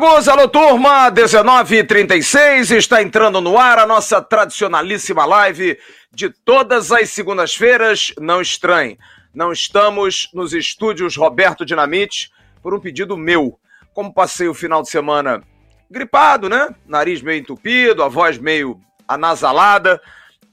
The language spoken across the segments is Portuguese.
amigos, alô turma, 19h36, está entrando no ar a nossa tradicionalíssima live de todas as segundas-feiras. Não estranhe, não estamos nos estúdios Roberto Dinamite por um pedido meu. Como passei o final de semana gripado, né? Nariz meio entupido, a voz meio anasalada,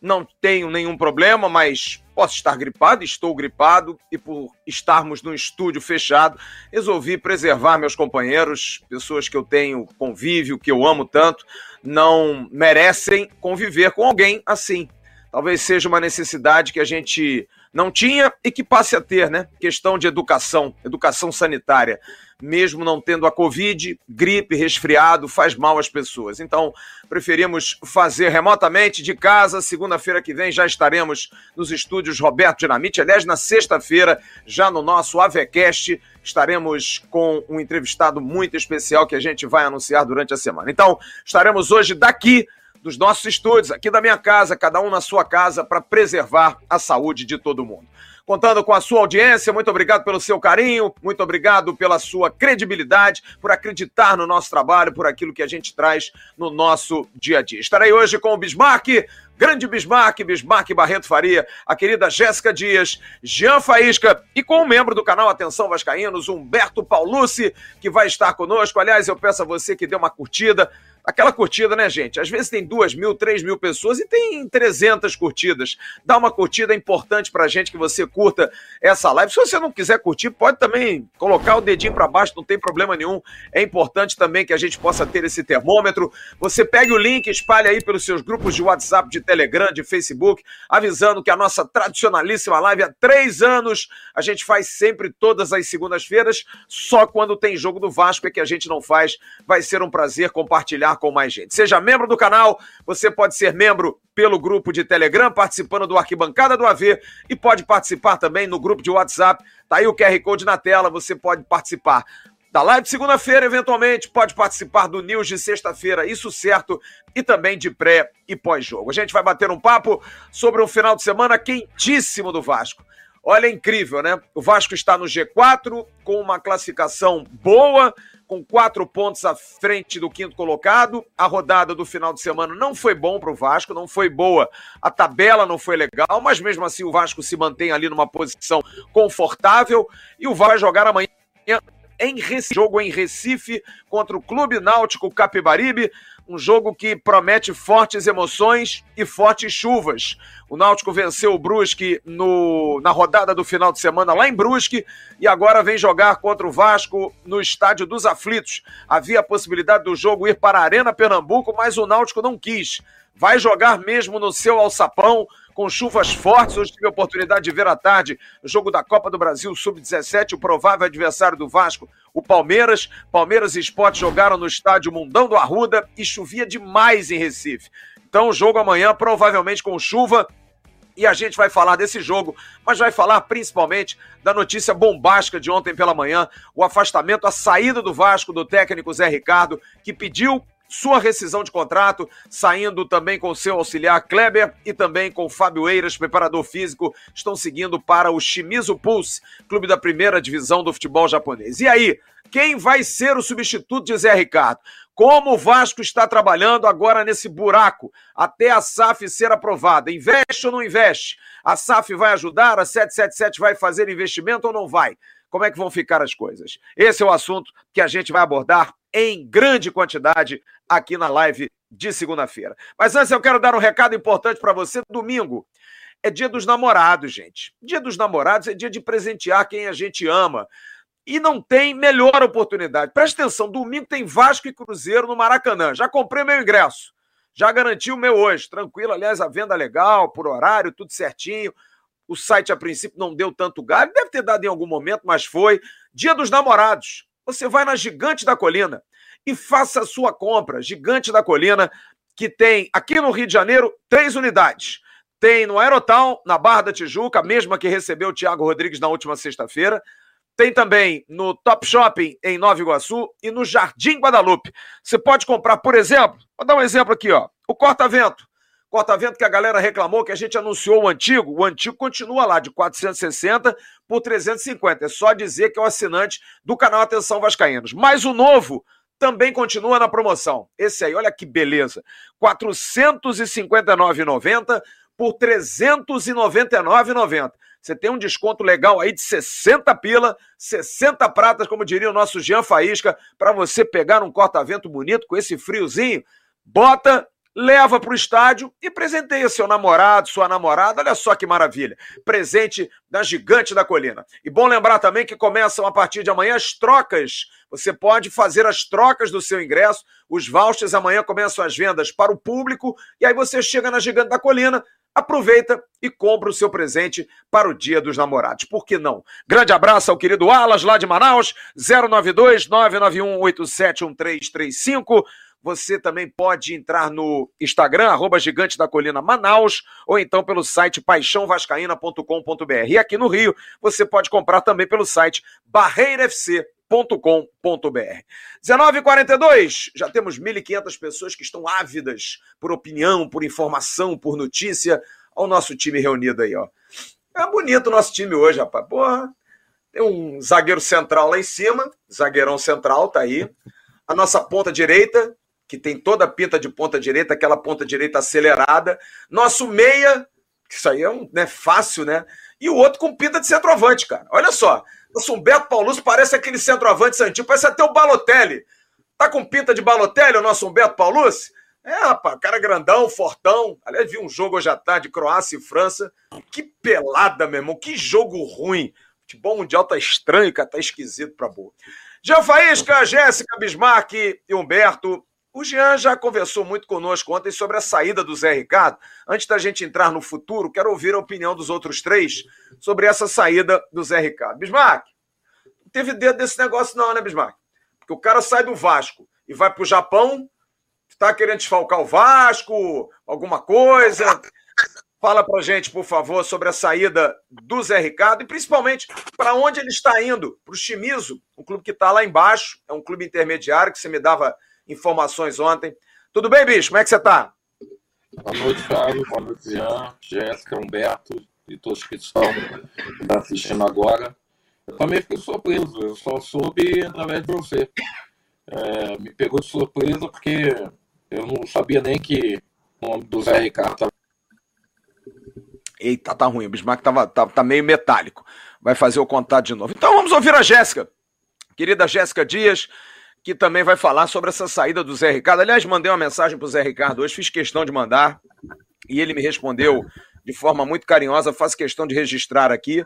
não tenho nenhum problema, mas Posso estar gripado, estou gripado, e por estarmos num estúdio fechado, resolvi preservar meus companheiros, pessoas que eu tenho convívio, que eu amo tanto, não merecem conviver com alguém assim. Talvez seja uma necessidade que a gente não tinha e que passe a ter, né? Questão de educação, educação sanitária. Mesmo não tendo a Covid, gripe, resfriado, faz mal às pessoas. Então, preferimos fazer remotamente de casa. Segunda-feira que vem já estaremos nos estúdios Roberto Dinamite. Aliás, na sexta-feira, já no nosso AVECast, estaremos com um entrevistado muito especial que a gente vai anunciar durante a semana. Então, estaremos hoje daqui dos nossos estúdios, aqui da minha casa, cada um na sua casa, para preservar a saúde de todo mundo. Contando com a sua audiência, muito obrigado pelo seu carinho, muito obrigado pela sua credibilidade, por acreditar no nosso trabalho, por aquilo que a gente traz no nosso dia a dia. Estarei hoje com o Bismarck, grande Bismarck, Bismarck Barreto Faria, a querida Jéssica Dias, Jean Faísca e com um membro do canal Atenção Vascaínos, Humberto Paulucci, que vai estar conosco. Aliás, eu peço a você que dê uma curtida, aquela curtida, né, gente? Às vezes tem duas mil, três mil pessoas e tem 300 curtidas. Dá uma curtida importante pra gente que você curta essa live. Se você não quiser curtir, pode também colocar o dedinho para baixo, não tem problema nenhum. É importante também que a gente possa ter esse termômetro. Você pegue o link, espalhe aí pelos seus grupos de WhatsApp, de Telegram, de Facebook, avisando que a nossa tradicionalíssima live há três anos a gente faz sempre todas as segundas-feiras, só quando tem jogo do Vasco é que a gente não faz. Vai ser um prazer compartilhar com mais gente. Seja membro do canal, você pode ser membro pelo grupo de Telegram, participando do Arquibancada do AV e pode participar também no grupo de WhatsApp. Tá aí o QR Code na tela, você pode participar da live de segunda-feira, eventualmente, pode participar do News de sexta-feira, isso certo, e também de pré e pós-jogo. A gente vai bater um papo sobre um final de semana quentíssimo do Vasco. Olha, é incrível, né? O Vasco está no G4 com uma classificação boa, com quatro pontos à frente do quinto colocado. A rodada do final de semana não foi bom para o Vasco, não foi boa. A tabela não foi legal, mas mesmo assim o Vasco se mantém ali numa posição confortável e o Vasco vai jogar amanhã em Recife, jogo em Recife contra o Clube Náutico Capibaribe um jogo que promete fortes emoções e fortes chuvas. O Náutico venceu o Brusque no, na rodada do final de semana lá em Brusque e agora vem jogar contra o Vasco no Estádio dos Aflitos. Havia a possibilidade do jogo ir para a Arena Pernambuco, mas o Náutico não quis. Vai jogar mesmo no seu alçapão com chuvas fortes. Hoje tive a oportunidade de ver à tarde o jogo da Copa do Brasil Sub-17, o provável adversário do Vasco, o Palmeiras. Palmeiras e Sport jogaram no estádio Mundão do Arruda e chovia demais em Recife. Então o jogo amanhã provavelmente com chuva e a gente vai falar desse jogo, mas vai falar principalmente da notícia bombástica de ontem pela manhã, o afastamento, a saída do Vasco do técnico Zé Ricardo, que pediu sua rescisão de contrato, saindo também com seu auxiliar Kleber e também com Fábio Eiras, preparador físico, estão seguindo para o Shimizu Pulse, clube da primeira divisão do futebol japonês. E aí, quem vai ser o substituto de Zé Ricardo? Como o Vasco está trabalhando agora nesse buraco até a SAF ser aprovada? Investe ou não investe? A SAF vai ajudar? A 777 vai fazer investimento ou não vai? Como é que vão ficar as coisas? Esse é o assunto que a gente vai abordar em grande quantidade aqui na live de segunda-feira. Mas antes eu quero dar um recado importante para você. Domingo é dia dos namorados, gente. Dia dos namorados é dia de presentear quem a gente ama. E não tem melhor oportunidade. Presta atenção, domingo tem Vasco e Cruzeiro no Maracanã. Já comprei meu ingresso. Já garanti o meu hoje. Tranquilo, aliás, a venda legal, por horário, tudo certinho. O site, a princípio, não deu tanto galho. Deve ter dado em algum momento, mas foi. Dia dos namorados. Você vai na Gigante da Colina e faça a sua compra. Gigante da Colina, que tem aqui no Rio de Janeiro três unidades. Tem no Aerotown, na Barra da Tijuca, a mesma que recebeu o Thiago Rodrigues na última sexta-feira. Tem também no Top Shopping em Nova Iguaçu e no Jardim Guadalupe. Você pode comprar, por exemplo, vou dar um exemplo aqui, ó, o corta-vento. Corta-vento que a galera reclamou que a gente anunciou o antigo, o antigo continua lá de 460 por 350. É só dizer que é o assinante do canal Atenção Vascaínos. Mas o novo também continua na promoção. Esse aí, olha que beleza. R$ 459,90 por R$ 399,90. Você tem um desconto legal aí de 60 pila, 60 pratas, como diria o nosso Jean Faísca, para você pegar um corta-vento bonito com esse friozinho. Bota leva para o estádio e presenteia seu namorado, sua namorada. Olha só que maravilha. Presente da Gigante da Colina. E bom lembrar também que começam a partir de amanhã as trocas. Você pode fazer as trocas do seu ingresso. Os vouchers amanhã começam as vendas para o público. E aí você chega na Gigante da Colina, aproveita e compra o seu presente para o Dia dos Namorados. Por que não? Grande abraço ao querido Alas, lá de Manaus, 092 991 871335. Você também pode entrar no Instagram, arroba Gigante da Colina Manaus, ou então pelo site paixãovascaína.com.br. E aqui no Rio, você pode comprar também pelo site barreirafc.com.br. 19h42, já temos 1.500 pessoas que estão ávidas por opinião, por informação, por notícia. Olha o nosso time reunido aí, ó. É bonito o nosso time hoje, rapaz. Porra, tem um zagueiro central lá em cima, zagueirão central tá aí. A nossa ponta direita, que tem toda a pinta de ponta direita, aquela ponta direita acelerada. Nosso meia, isso aí é um, né, fácil, né? E o outro com pinta de centroavante, cara. Olha só. Nosso Humberto Paulus parece aquele centroavante santinho, parece até o Balotelli. Tá com pinta de Balotelli o nosso Humberto Paulus? É, rapaz, cara grandão, fortão. Aliás, vi um jogo hoje à tarde, Croácia e França. Que pelada, meu irmão. Que jogo ruim. Futebol mundial tá estranho, cara. Tá esquisito pra boa. Jean Faísca, Jéssica Bismarck e Humberto. O Jean já conversou muito conosco ontem sobre a saída do Zé Ricardo. Antes da gente entrar no futuro, quero ouvir a opinião dos outros três sobre essa saída do Zé Ricardo. Bismarck, não teve dedo desse negócio, não, né, Bismarck? Porque o cara sai do Vasco e vai para o Japão, está querendo desfalcar o Vasco, alguma coisa. Fala pra gente, por favor, sobre a saída do Zé Ricardo e principalmente para onde ele está indo, para o Chimizo, um clube que está lá embaixo, é um clube intermediário que você me dava informações ontem. Tudo bem, bicho? Como é que você está? Boa noite, Fábio. Boa noite, Jean, Jéssica, Humberto e todos que estão assistindo agora. Eu também fiquei surpreso, eu só soube através de você. É, me pegou de surpresa porque eu não sabia nem que o nome do Zé Ricardo estava. Eita, tá ruim. O Bismarck tava, tá, tá meio metálico. Vai fazer o contato de novo. Então vamos ouvir a Jéssica. Querida Jéssica Dias, que também vai falar sobre essa saída do Zé Ricardo. Aliás, mandei uma mensagem para o Zé Ricardo hoje, fiz questão de mandar, e ele me respondeu de forma muito carinhosa, faço questão de registrar aqui.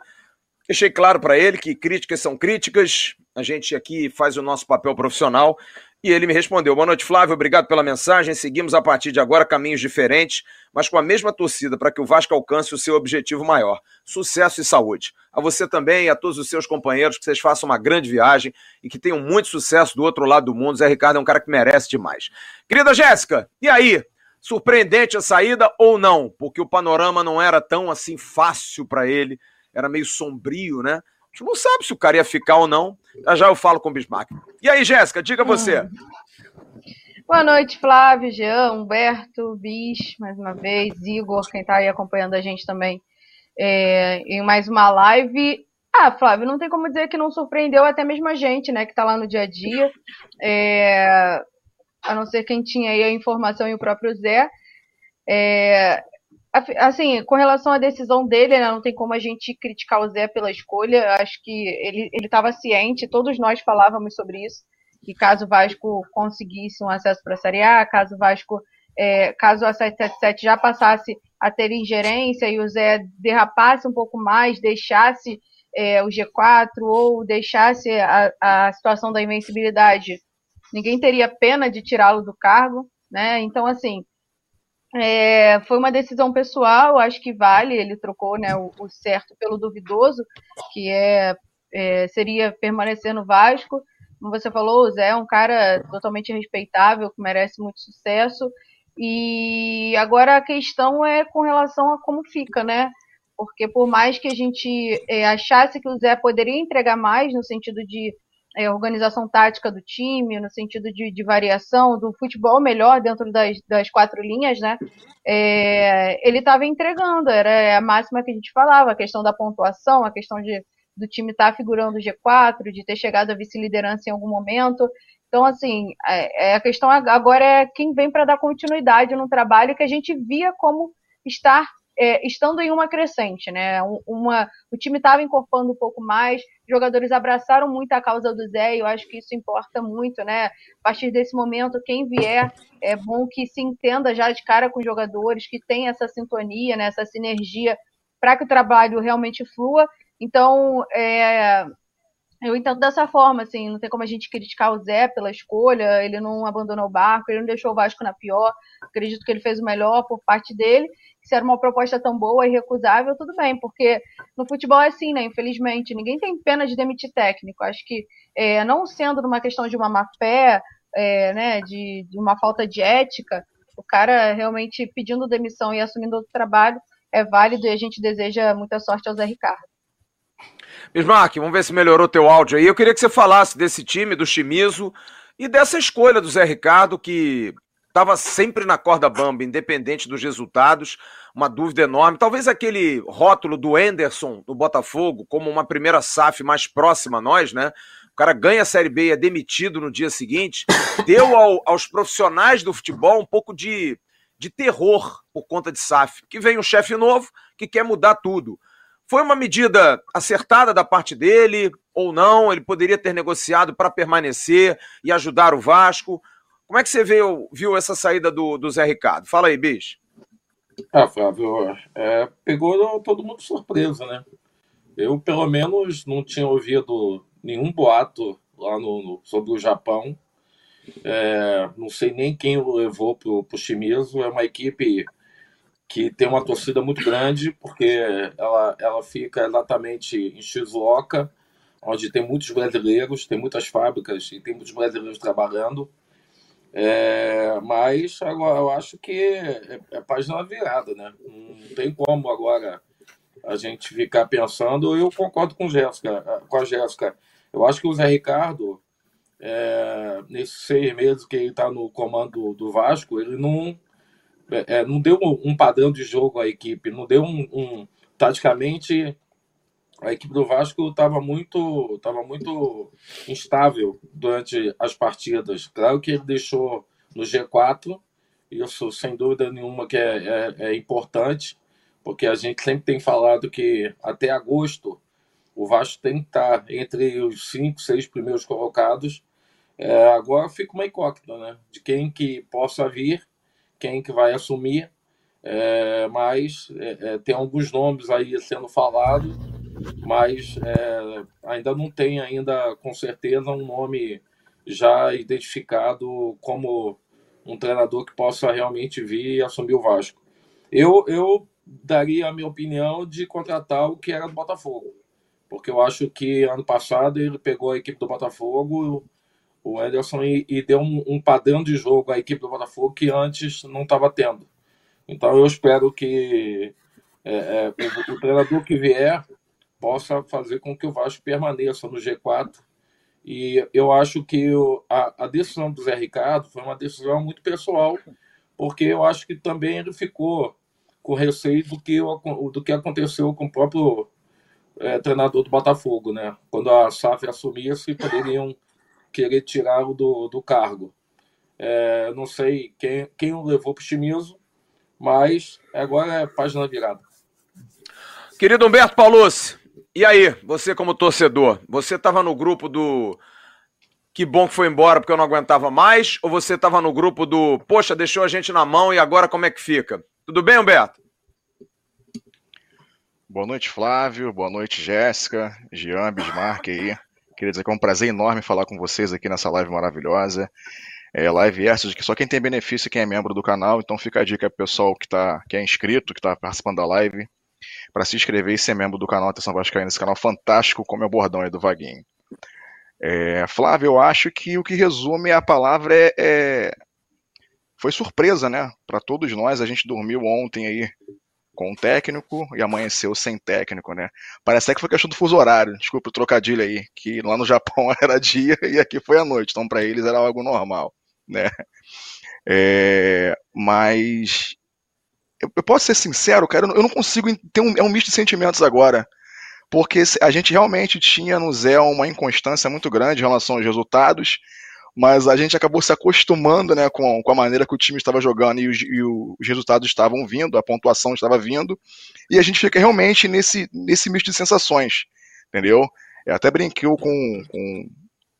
Deixei claro para ele que críticas são críticas, a gente aqui faz o nosso papel profissional e ele me respondeu: Boa noite, Flávio, obrigado pela mensagem. Seguimos a partir de agora caminhos diferentes, mas com a mesma torcida para que o Vasco alcance o seu objetivo maior: sucesso e saúde. A você também e a todos os seus companheiros, que vocês façam uma grande viagem e que tenham muito sucesso do outro lado do mundo. Zé Ricardo é um cara que merece demais. Querida Jéssica, e aí? Surpreendente a saída ou não? Porque o panorama não era tão assim fácil para ele, era meio sombrio, né? A gente não sabe se o cara ia ficar ou não. Já já eu falo com o Bismarck. E aí, Jéssica, diga você. Boa noite, Flávio, Jean, Humberto, Bis, mais uma vez, Igor, quem está aí acompanhando a gente também é, em mais uma live. Ah, Flávio, não tem como dizer que não surpreendeu até mesmo a gente, né, que está lá no dia a dia. É, a não ser quem tinha aí a informação e o próprio Zé. É, Assim, com relação à decisão dele, né, não tem como a gente criticar o Zé pela escolha. Acho que ele estava ciente, todos nós falávamos sobre isso, que caso o Vasco conseguisse um acesso para a Série A, caso o Vasco, é, caso a 777 já passasse a ter ingerência e o Zé derrapasse um pouco mais, deixasse é, o G4 ou deixasse a, a situação da invencibilidade, ninguém teria pena de tirá-lo do cargo, né? Então, assim, é, foi uma decisão pessoal, acho que vale. Ele trocou né, o, o certo pelo duvidoso, que é, é, seria permanecer no Vasco. Como você falou, o Zé é um cara totalmente respeitável, que merece muito sucesso. E agora a questão é com relação a como fica, né? Porque por mais que a gente é, achasse que o Zé poderia entregar mais, no sentido de é, organização tática do time, no sentido de, de, variação, do futebol melhor dentro das, das quatro linhas, né? É, ele estava entregando, era a máxima que a gente falava, a questão da pontuação, a questão de, do time estar tá figurando o G4, de ter chegado à vice-liderança em algum momento. Então, assim, é, é a questão agora é quem vem para dar continuidade no trabalho que a gente via como estar é, estando em uma crescente, né? Uma, o time estava encorpando um pouco mais, jogadores abraçaram muito a causa do Zé, e eu acho que isso importa muito, né? A partir desse momento, quem vier, é bom que se entenda já de cara com os jogadores, que tem essa sintonia, né? essa sinergia, para que o trabalho realmente flua. Então, é, eu entendo dessa forma, assim, não tem como a gente criticar o Zé pela escolha, ele não abandonou o barco, ele não deixou o Vasco na pior, acredito que ele fez o melhor por parte dele, se era uma proposta tão boa e recusável, tudo bem, porque no futebol é assim, né, infelizmente, ninguém tem pena de demitir técnico, acho que é, não sendo numa questão de uma má fé, é, né, de, de uma falta de ética, o cara realmente pedindo demissão e assumindo outro trabalho é válido e a gente deseja muita sorte ao Zé Ricardo. Bismarck, vamos ver se melhorou teu áudio aí. Eu queria que você falasse desse time, do Chimizo, e dessa escolha do Zé Ricardo, que estava sempre na corda bamba, independente dos resultados. Uma dúvida enorme. Talvez aquele rótulo do Anderson do Botafogo, como uma primeira SAF mais próxima a nós, né? O cara ganha a Série B e é demitido no dia seguinte, deu ao, aos profissionais do futebol um pouco de, de terror por conta de SAF. Que vem um chefe novo que quer mudar tudo. Foi uma medida acertada da parte dele ou não? Ele poderia ter negociado para permanecer e ajudar o Vasco. Como é que você viu, viu essa saída do, do Zé Ricardo? Fala aí, bicho. Ah, Flávio, é, pegou todo mundo surpresa, né? Eu, pelo menos, não tinha ouvido nenhum boato lá no, no sobre o Japão. É, não sei nem quem o levou para o Shimizu. É uma equipe que tem uma torcida muito grande, porque ela, ela fica exatamente em Shizuoka, onde tem muitos brasileiros, tem muitas fábricas e tem muitos brasileiros trabalhando. É, mas agora eu acho que é, é página virada, né? Não tem como agora a gente ficar pensando. Eu concordo com, Jéssica, com a Jéssica. Eu acho que o Zé Ricardo, é, nesses seis meses que ele está no comando do Vasco, ele não é, é, não deu um, padrão de jogo à equipe, não deu um, um taticamente a equipe do Vasco estava muito estava muito instável durante as partidas. Claro que ele deixou no G4, isso sem dúvida nenhuma que é, é, é importante, porque a gente sempre tem falado que até agosto o Vasco tem que estar entre os cinco, seis primeiros colocados. É, agora fica uma incógnita, né? De quem que possa vir quem que vai assumir, é, mas é, é, tem alguns nomes aí sendo falados, mas é, ainda não tem ainda com certeza um nome já identificado como um treinador que possa realmente vir e assumir o Vasco. Eu, eu daria a minha opinião de contratar o que era do Botafogo, porque eu acho que ano passado ele pegou a equipe do Botafogo o Ederson e, e deu um, um, padrão de jogo à equipe do Botafogo que antes não estava tendo. Então eu espero que é, é, o, o, treinador que vier possa fazer com que o Vasco permaneça no G4. E eu acho que o, a, a, decisão do Zé Ricardo foi uma decisão muito pessoal, porque eu acho que também ele ficou com receio do que, do que aconteceu com o próprio é, treinador do Botafogo, né? Quando a SAF assumisse, poderiam querer tirá-lo do, do cargo. É, não sei quem, quem o levou para o Chimizo, mas agora é página virada. Querido Humberto Paulucci, e aí, você como torcedor, você estava no grupo do que bom que foi embora porque eu não aguentava mais, ou você estava no grupo do poxa, deixou a gente na mão e agora como é que fica? Tudo bem, Humberto? Boa noite, Flávio. Boa noite, Jéssica, Jean, Bismarck aí. Queria dizer que é um prazer enorme falar com vocês aqui nessa live maravilhosa. É, live de que só quem tem benefício é quem é membro do canal, então fica a dica pro pessoal que, tá, que é inscrito, que está participando da live, para se inscrever e ser membro do canal Atenção Vascaína, esse canal fantástico, como é o bordão aí do Vaguinho. É, Flávio, eu acho que o que resume a palavra é, é... foi surpresa, né? Para todos nós, a gente dormiu ontem aí com um técnico e amanheceu sem técnico, né? Parece que foi questão do fuso horário, desculpa o trocadilho aí, que lá no Japão era dia e aqui foi a noite, então para eles era algo normal, né? É, mas eu, eu, posso ser sincero, cara, eu não consigo ter um, é um misto de sentimentos agora, porque a gente realmente tinha no Zé uma inconstância muito grande em relação aos resultados, mas a gente acabou se acostumando né, com, com a maneira que o time estava jogando e os, e os resultados estavam vindo, a pontuação estava vindo, e a gente fica realmente nesse, nesse misto de sensações, entendeu? Eu até brinquei com, com,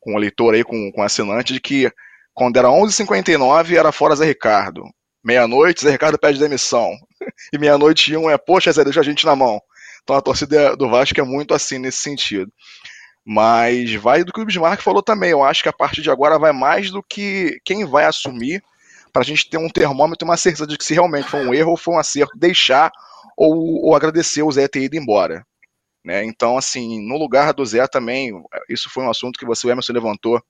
com o leitor aí, com, com o assinante, de que quando era 11h59 era fora Zé Ricardo. Meia-noite, Zé Ricardo pede demissão. E meia-noite um é, poxa, Zé, deixa a gente na mão. Então a torcida do Vasco é muito assim nesse sentido. Mas vai do que o Bismarck falou também. Eu acho que a partir de agora vai mais do que quem vai assumir para a gente ter um termômetro uma certeza de que se realmente foi um erro ou foi um acerto, deixar ou, ou agradecer o Zé ter ido embora. Né? Então, assim, no lugar do Zé também, isso foi um assunto que você, o Emerson, levantou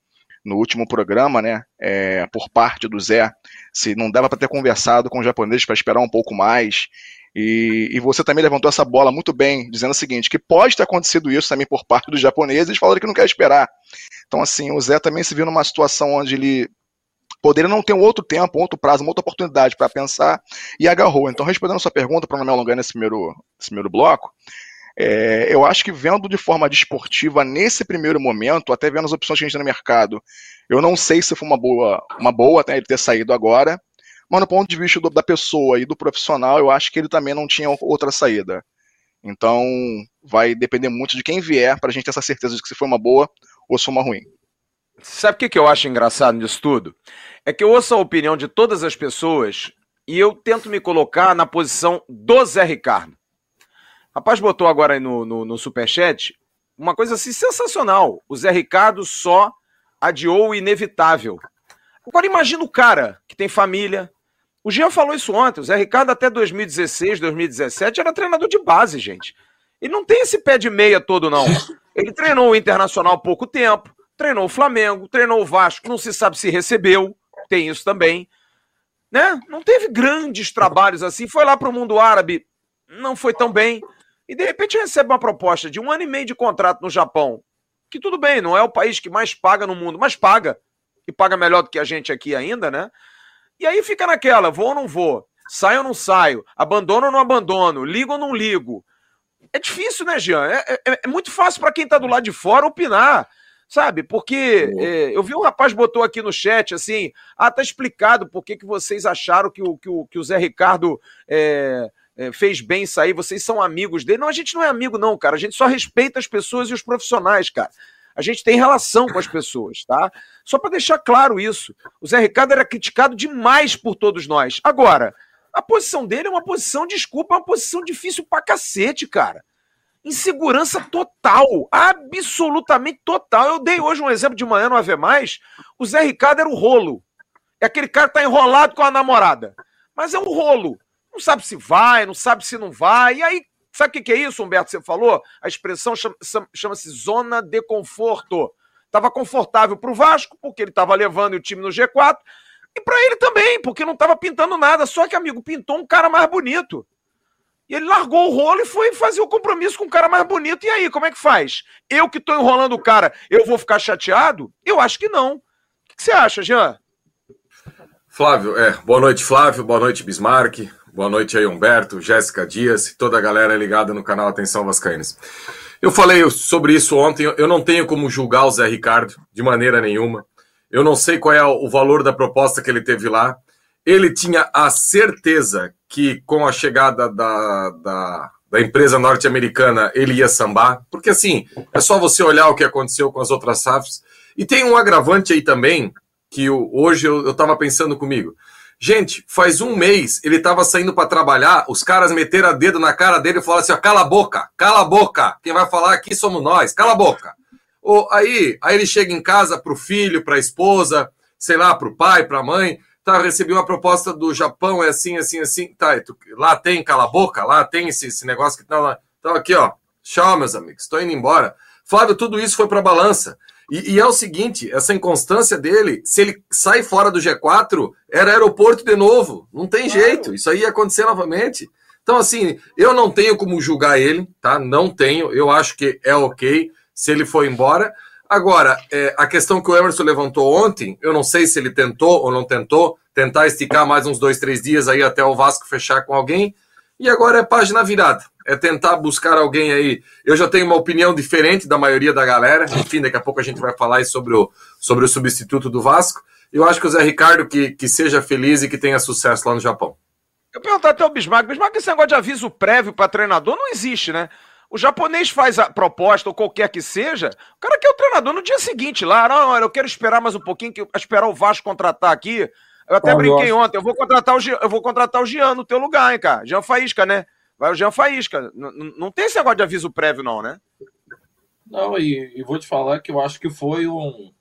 no último programa, né, é, por parte do Zé, se não dava para ter conversado com os japoneses para esperar um pouco mais. E, e, você também levantou essa bola muito bem, dizendo o seguinte, que pode ter acontecido isso também por parte dos japoneses, falando que não quer esperar. Então, assim, o Zé também se viu numa situação onde ele poderia não ter um outro tempo, um outro prazo, uma outra oportunidade para pensar e agarrou. Então, respondendo a sua pergunta, para não me alongar nesse primeiro, nesse primeiro bloco, é, eu acho que vendo de forma desportiva nesse primeiro momento, até vendo as opções que a gente tem no mercado, eu não sei se foi uma boa, uma boa até ele ter saído agora, mas no ponto de vista do, da pessoa e do profissional, eu acho que ele também não tinha outra saída. Então, vai depender muito de quem vier para a gente ter essa certeza de que se foi uma boa ou se foi uma ruim. Sabe o que, eu acho engraçado nisso tudo? É que eu ouço a opinião de todas as pessoas e eu tento me colocar na posição do Zé Ricardo. Rapaz botou agora aí no, no, no superchat uma coisa assim sensacional. O Zé Ricardo só adiou o inevitável. Agora imagina o cara que tem família. O Jean falou isso ontem. O Zé Ricardo até 2016, 2017 era treinador de base, gente. Ele não tem esse pé de meia todo, não. Ele treinou o Internacional há pouco tempo, treinou o Flamengo, treinou o Vasco, não se sabe se recebeu, tem isso também. Né? Não teve grandes trabalhos assim. Foi lá para o mundo árabe, não foi tão bem e de repente recebe uma proposta de um ano e meio de contrato no Japão, que tudo bem, não é o país que mais paga no mundo, mas paga, e paga melhor do que a gente aqui ainda, né? E aí fica naquela, vou ou não vou, saio ou não saio, abandono ou não abandono, ligo ou não ligo. É difícil, né, Jean? É, é, é muito fácil para quem tá do lado de fora opinar, sabe? Porque é, eu vi um rapaz botou aqui no chat assim, ah, tá explicado por que, que vocês acharam que o, que o, que o Zé Ricardo é, é, fez bem sair, vocês são amigos dele. Não, a gente não é amigo, não, cara. A gente só respeita as pessoas e os profissionais, cara. A gente tem relação com as pessoas, tá? Só para deixar claro isso. O Zé Ricardo era criticado demais por todos nós. Agora, a posição dele é uma posição, desculpa, é uma posição difícil pra cacete, cara. Insegurança total, absolutamente total. Eu dei hoje um exemplo de manhã no Ave Mais. O Zé Ricardo era o rolo. É aquele cara que tá enrolado com a namorada. Mas é um rolo não sabe se vai, não sabe se não vai. E aí, sabe o que, que é isso, Humberto? Você falou? A expressão chama-se zona de conforto. Estava confortável para o Vasco, porque ele estava levando o time no G4, e para ele também, porque não estava pintando nada. Só que, amigo, pintou um cara mais bonito. E ele largou o rolo e foi fazer o compromisso com um cara mais bonito. E aí, como é que faz? Eu que estou enrolando o cara, eu vou ficar chateado? Eu acho que não. O que, que você acha, Jean? Flávio, é, boa noite, Flávio, boa noite, Bismarck, Boa noite aí, Humberto, Jéssica Dias e toda a galera ligada no canal Atenção Vascaínos. Eu falei sobre isso ontem, eu não tenho como julgar o Zé Ricardo de maneira nenhuma. Eu não sei qual é o valor da proposta que ele teve lá. Ele tinha a certeza que com a chegada da, da, da empresa norte-americana ele ia sambar, porque assim, é só você olhar o que aconteceu com as outras SAFs. E tem um agravante aí também, que eu, hoje eu estava pensando comigo. Gente, faz um mês ele estava saindo para trabalhar, os caras meteram a dedo na cara dele e falaram assim: ó, cala a boca, cala a boca, quem vai falar aqui somos nós, cala a boca. Ou, aí, aí ele chega em casa para o filho, para a esposa, sei lá, para o pai, para a mãe, tá, recebi uma proposta do Japão, é assim, assim, assim, tá, tu, lá tem cala a boca, lá tem esse, esse negócio que tá lá. Então aqui, ó, tchau, meus amigos, estou indo embora. Flávio, tudo isso foi para balança. E, e, é o seguinte, essa inconstância dele, se ele sai fora do G4, era aeroporto de novo. Não tem claro. jeito, isso aí ia acontecer novamente. Então, assim, eu não tenho como julgar ele, tá? Não tenho, eu acho que é ok se ele for embora. Agora, é, a questão que o Emerson levantou ontem, eu não sei se ele tentou ou não tentou, tentar esticar mais uns dois, três dias aí até o Vasco fechar com alguém. E agora é página virada. É tentar buscar alguém aí. Eu já tenho uma opinião diferente da maioria da galera. Enfim, daqui a pouco a gente vai falar sobre o, sobre o substituto do Vasco. Eu acho que o Zé Ricardo que, que seja feliz e que tenha sucesso lá no Japão. Eu perguntar até o Bismarck. Bismarck, esse negócio de aviso prévio para treinador não existe, né? O japonês faz a proposta, ou qualquer que seja, o cara quer o treinador no dia seguinte lá. Não, eu quero esperar mais um pouquinho, que esperar o Vasco contratar aqui. Eu até brinquei eu ontem, eu vou contratar o Jean, eu vou contratar o Jean no teu lugar, hein, cara. Jean Faísca, né? Vai o Jean Faísca. N não tem esse negócio de aviso prévio, não, né? Não, e, e, vou te falar que eu acho que foi um.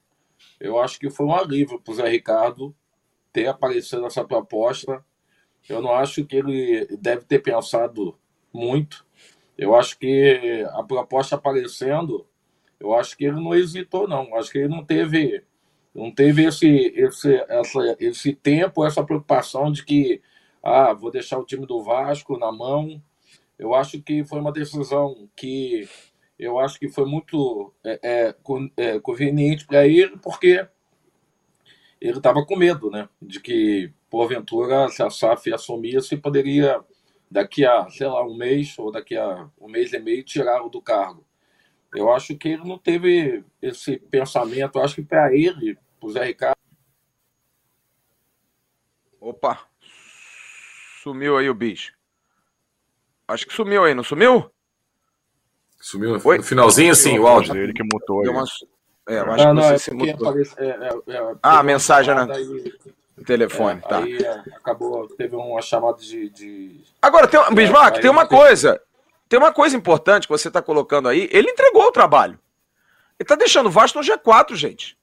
Eu acho que foi um alívio pro Zé Ricardo ter aparecido essa proposta. Eu não acho que ele deve ter pensado muito. Eu acho que a proposta aparecendo, eu acho que ele não hesitou, não. Eu acho que ele não teve não teve esse, esse, essa, esse tempo, essa preocupação de que ah, vou deixar o time do Vasco na mão. Eu acho que foi uma decisão que eu acho que foi muito é, é, é conveniente para ele, porque ele estava com medo, né? De que, porventura, se a SAF assumisse, poderia, daqui a, sei lá, um mês ou daqui a um mês e meio, tirá-lo do cargo. Eu acho que ele não teve esse pensamento. Eu acho que para ele, para o Zé Ricardo. Opa! Sumiu aí o bicho. Acho que sumiu aí, não sumiu? Sumiu Foi? no finalzinho, sim, o áudio. Ele que mutou aí. Uma... É, eu acho ah, não, que você é se mutou. É, é, é ah, a mensagem, né? Aí, telefone, tá. Aí é, acabou, teve uma chamada de. de... Agora, tem, Bismarck, tem uma coisa. Tem uma coisa importante que você está colocando aí. Ele entregou o trabalho. Ele está deixando o Vasco no G4, gente.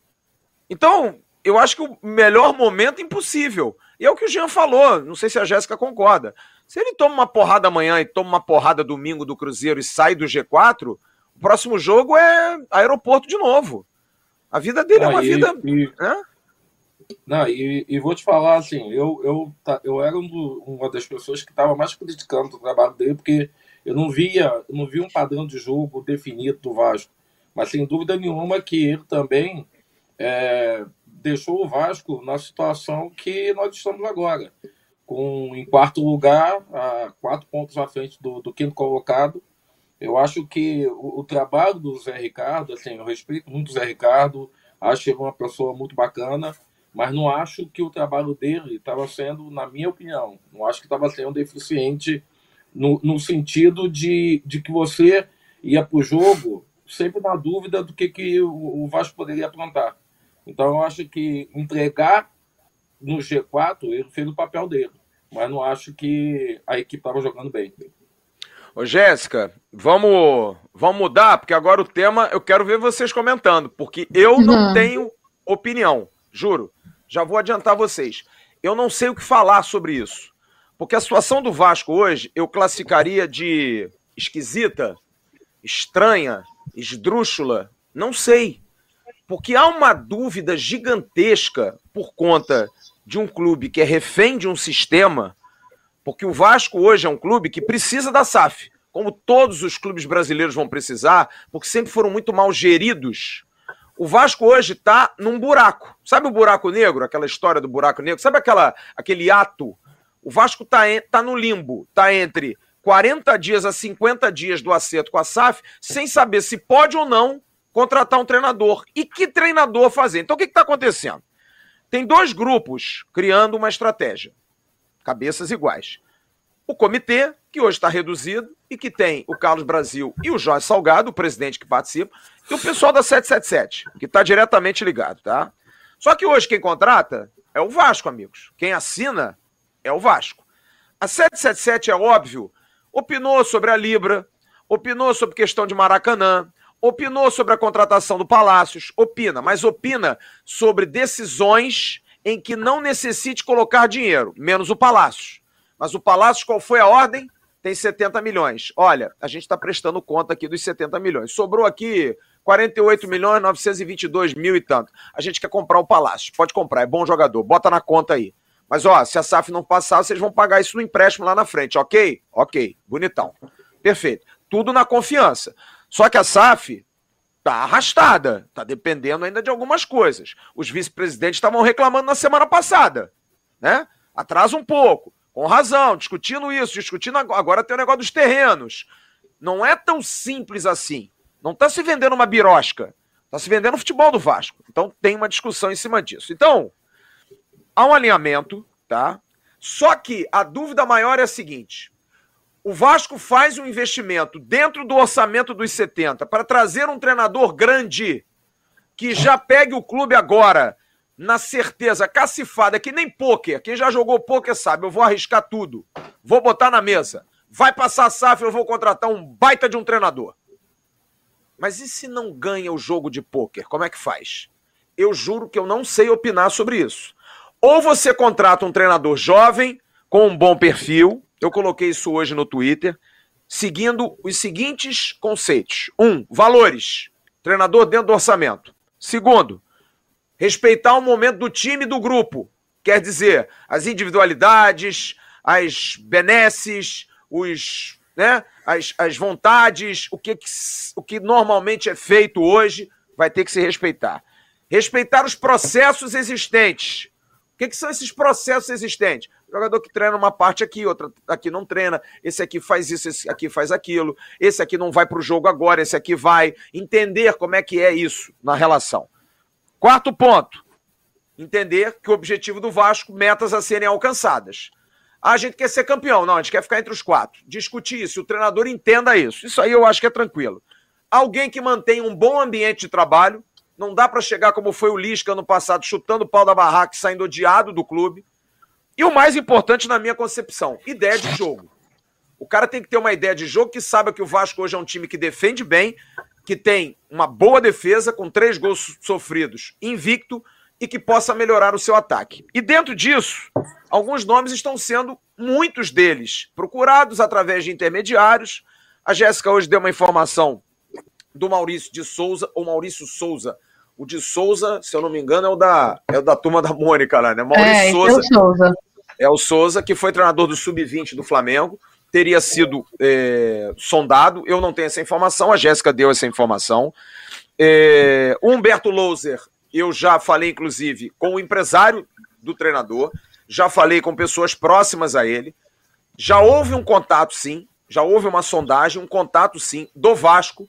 Então, eu acho que o melhor momento é impossível. E é o que o Jean falou. Não sei se a Jéssica concorda. Se ele toma uma porrada amanhã e toma uma porrada domingo do Cruzeiro e sai do G4, o próximo jogo é aeroporto de novo. A vida dele é uma e, vida. E, né? Não, e, e, vou te falar assim, eu, eu, eu era um do, uma das pessoas que estava mais criticando o trabalho dele, porque eu não via, não via um padrão de jogo definido do Vasco, mas sem dúvida nenhuma que ele também é, deixou o Vasco na situação que nós estamos agora, com em quarto lugar, a quatro pontos à frente do, do quinto colocado. Eu acho que o, o, trabalho do Zé Ricardo, assim, eu respeito muito o Zé Ricardo, acho ele uma pessoa muito bacana, mas não acho que o trabalho dele estava sendo, na minha opinião, não acho que estava sendo deficiente no, no sentido de, de que você ia para o jogo sempre na dúvida do que, que o, o Vasco poderia aprontar. Então, eu acho que entregar no G4, ele fez o papel dele. Mas não acho que a equipe estava jogando bem. Ô, Jéssica, vamos, vamos mudar, porque agora o tema eu quero ver vocês comentando, porque eu não uhum. tenho opinião, juro. Já vou adiantar vocês. Eu não sei o que falar sobre isso. Porque a situação do Vasco hoje eu classificaria de esquisita, estranha, esdrúxula, não sei. Porque há uma dúvida gigantesca por conta de um clube que é refém de um sistema, porque o Vasco hoje é um clube que precisa da SAF, como todos os clubes brasileiros vão precisar, porque sempre foram muito mal geridos. O Vasco hoje está num buraco. Sabe o buraco negro, aquela história do buraco negro? Sabe aquela, aquele ato o Vasco está tá no limbo, está entre 40 dias a 50 dias do acerto com a SAF, sem saber se pode ou não contratar um treinador. E que treinador fazer? Então o que está acontecendo? Tem dois grupos criando uma estratégia. Cabeças iguais. O comitê, que hoje está reduzido, e que tem o Carlos Brasil e o Jorge Salgado, o presidente que participa, e o pessoal da 777, que está diretamente ligado, tá? Só que hoje quem contrata é o Vasco, amigos. Quem assina é o Vasco. A 777 é óbvio, opinou sobre a Libra, opinou sobre questão de Maracanã, opinou sobre a contratação do Palácios, opina, mas opina sobre decisões em que não necessite colocar dinheiro, menos o Palácios. Mas o Palácios, qual foi a ordem? Tem 70 milhões. Olha, a gente está prestando conta aqui dos 70 milhões. Sobrou aqui 48 milhões 922 mil e tanto. A gente quer comprar o Palácio. Pode comprar, é bom jogador. Bota na conta aí. Mas, ó, se a SAF não passar, vocês vão pagar isso no empréstimo lá na frente, ok? Ok, bonitão. Perfeito. Tudo na confiança. Só que a SAF tá arrastada, tá dependendo ainda de algumas coisas. Os vice-presidentes estavam reclamando na semana passada, né? Atrasa um pouco. Com razão, discutindo isso, discutindo agora, tem o negócio dos terrenos. Não é tão simples assim. Não está se vendendo uma birosca. Está se vendendo o futebol do Vasco. Então tem uma discussão em cima disso. Então, há um alinhamento, tá? Só que a dúvida maior é a seguinte: o Vasco faz um investimento dentro do orçamento dos 70 para trazer um treinador grande que já pegue o clube agora na certeza cacifada, que nem pôquer. Quem já jogou pôquer sabe, eu vou arriscar tudo. Vou botar na mesa. Vai passar a SAF, eu vou contratar um baita de um treinador. Mas e se não ganha o jogo de pôquer? Como é que faz? Eu juro que eu não sei opinar sobre isso. Ou você contrata um treinador jovem, com um bom perfil, eu coloquei isso hoje no Twitter, seguindo os seguintes conceitos: um, valores, treinador dentro do orçamento. Segundo, respeitar o momento do time e do grupo. Quer dizer, as individualidades, as benesses, os né? As, as vontades, o que, o que normalmente é feito hoje, vai ter que se respeitar. Respeitar os processos existentes. O que, que são esses processos existentes? O jogador que treina uma parte aqui, outra aqui não treina, esse aqui faz isso, esse aqui faz aquilo, esse aqui não vai para o jogo agora, esse aqui vai. Entender como é que é isso na relação. Quarto ponto: entender que o objetivo do Vasco, metas a serem alcançadas. Ah, a gente quer ser campeão. Não, a gente quer ficar entre os quatro. Discutir isso, o treinador entenda isso. Isso aí eu acho que é tranquilo. Alguém que mantém um bom ambiente de trabalho. Não dá para chegar como foi o Lisca ano passado, chutando o pau da barraca e saindo odiado do clube. E o mais importante na minha concepção, ideia de jogo. O cara tem que ter uma ideia de jogo que saiba que o Vasco hoje é um time que defende bem, que tem uma boa defesa, com três gols sofridos, invicto, e que possa melhorar o seu ataque. E dentro disso, alguns nomes estão sendo, muitos deles, procurados através de intermediários. A Jéssica hoje deu uma informação do Maurício de Souza, ou Maurício Souza. O de Souza, se eu não me engano, é o da, é o da turma da Mônica lá, né? Maurício é, Souza. É o Souza. É o Souza, que foi treinador do Sub-20 do Flamengo. Teria sido é, sondado. Eu não tenho essa informação, a Jéssica deu essa informação. É, o Humberto Louser eu já falei, inclusive, com o empresário do treinador, já falei com pessoas próximas a ele. Já houve um contato, sim. Já houve uma sondagem, um contato, sim, do Vasco.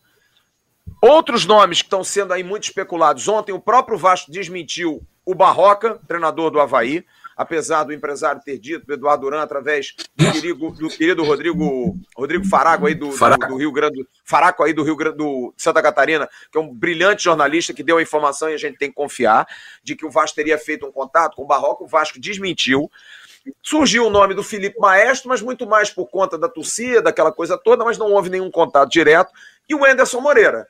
Outros nomes que estão sendo aí muito especulados. Ontem o próprio Vasco desmentiu o Barroca, treinador do Havaí apesar do empresário ter dito, Eduardo Duran, através do querido, do querido Rodrigo, Rodrigo Farago aí do, do, do, Rio Grande, Faraco aí do Rio Grande do Santa Catarina, que é um brilhante jornalista que deu a informação e a gente tem que confiar, de que o Vasco teria feito um contato com o Barroco, o Vasco desmentiu. Surgiu o nome do Felipe Maestro, mas muito mais por conta da torcida, daquela coisa toda, mas não houve nenhum contato direto. E o Anderson Moreira.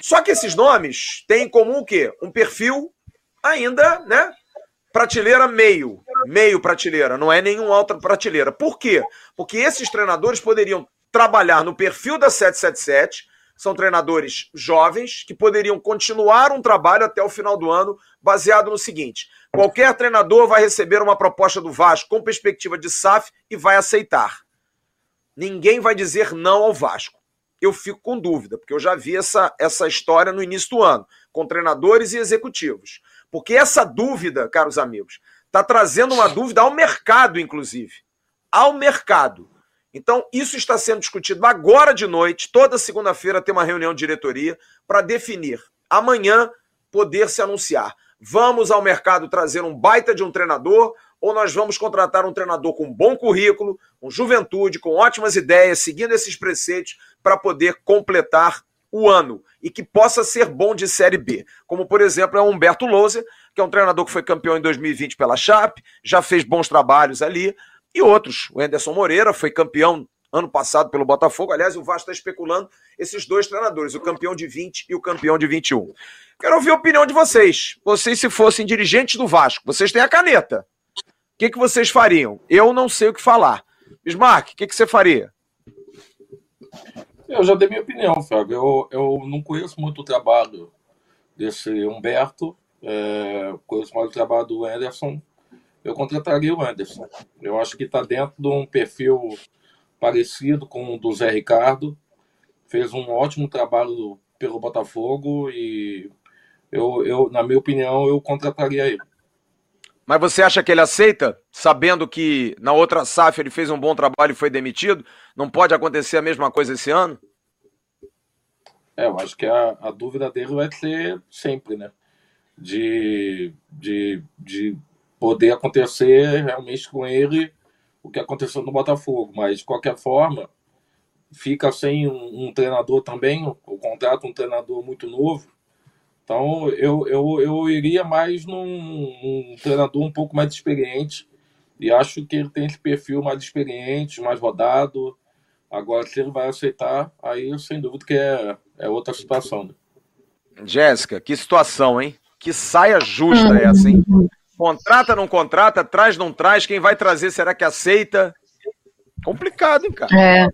Só que esses nomes têm em comum o quê? Um perfil ainda, né? prateleira meio, meio prateleira, não é nenhum alta prateleira. Por quê? Porque esses treinadores poderiam trabalhar no perfil da 777, são treinadores jovens que poderiam continuar um trabalho até o final do ano, baseado no seguinte: qualquer treinador vai receber uma proposta do Vasco com perspectiva de SAF e vai aceitar. Ninguém vai dizer não ao Vasco. Eu fico com dúvida, porque eu já vi essa, essa história no início do ano, com treinadores e executivos. Porque essa dúvida, caros amigos, está trazendo uma dúvida ao mercado, inclusive. Ao mercado. Então, isso está sendo discutido agora de noite. Toda segunda-feira tem uma reunião de diretoria para definir. Amanhã poder se anunciar. Vamos ao mercado trazer um baita de um treinador ou nós vamos contratar um treinador com bom currículo, com juventude, com ótimas ideias, seguindo esses preceitos para poder completar o ano e que possa ser bom de Série B. Como, por exemplo, é o Humberto Louser, que é um treinador que foi campeão em 2020 pela Chape, já fez bons trabalhos ali, e outros. O Anderson Moreira foi campeão ano passado pelo Botafogo. Aliás, o Vasco está especulando esses dois treinadores, o campeão de 20 e o campeão de 21. Quero ouvir a opinião de vocês. Vocês, se fossem dirigentes do Vasco, vocês têm a caneta. O que, que vocês fariam? Eu não sei o que falar. Bismarck, o que, que você faria? Eu já dei minha opinião, Fábio. Eu, eu não conheço muito o trabalho desse Humberto, é, conheço mais o trabalho do Anderson. Eu contrataria o Anderson. Eu acho que está dentro de um perfil parecido com o do Zé Ricardo. Fez um ótimo trabalho pelo Botafogo e eu, eu na minha opinião, eu contrataria ele. Mas você acha que ele aceita, sabendo que na outra SAF ele fez um bom trabalho e foi demitido? Não pode acontecer a mesma coisa esse ano? É, eu acho que a, a dúvida dele vai ser sempre, né? De, de, de poder acontecer realmente com ele o que aconteceu no Botafogo. Mas, de qualquer forma, fica sem um, um treinador também, o contrato um treinador muito novo. Então, eu, eu, eu iria mais num, num treinador um pouco mais experiente. E acho que ele tem esse perfil mais experiente, mais rodado. Agora, se ele vai aceitar, aí sem dúvida que é, é outra situação. Né? Jéssica, que situação, hein? Que saia justa é essa, hein? Contrata, não contrata, traz, não traz, quem vai trazer, será que aceita? Complicado, hein, cara? É.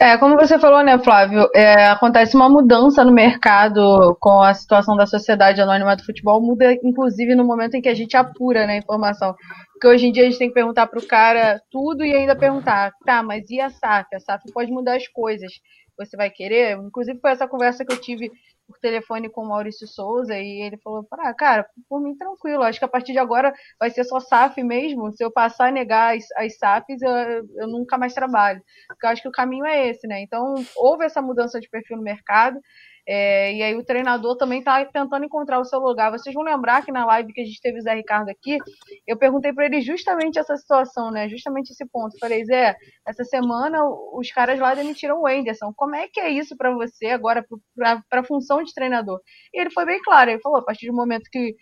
é, como você falou, né, Flávio? É, acontece uma mudança no mercado com a situação da sociedade anônima do futebol, muda inclusive no momento em que a gente apura né, a informação. Porque hoje em dia a gente tem que perguntar para o cara tudo e ainda perguntar, tá, mas e a SAF? A SAF pode mudar as coisas. Você vai querer? Inclusive foi essa conversa que eu tive por telefone com o Maurício Souza e ele falou: ah, cara, por mim tranquilo, acho que a partir de agora vai ser só SAF mesmo. Se eu passar a negar as, as SAFs, eu, eu nunca mais trabalho. Porque eu acho que o caminho é esse, né? Então, houve essa mudança de perfil no mercado. É, e aí o treinador também está tentando encontrar o seu lugar. Vocês vão lembrar que na live que a gente teve o Zé Ricardo aqui, eu perguntei para ele justamente essa situação, né? Justamente esse ponto. Falei, Zé, essa semana os caras lá demitiram o Anderson. Como é que é isso para você agora, para a função de treinador? E ele foi bem claro, ele falou, a partir do momento que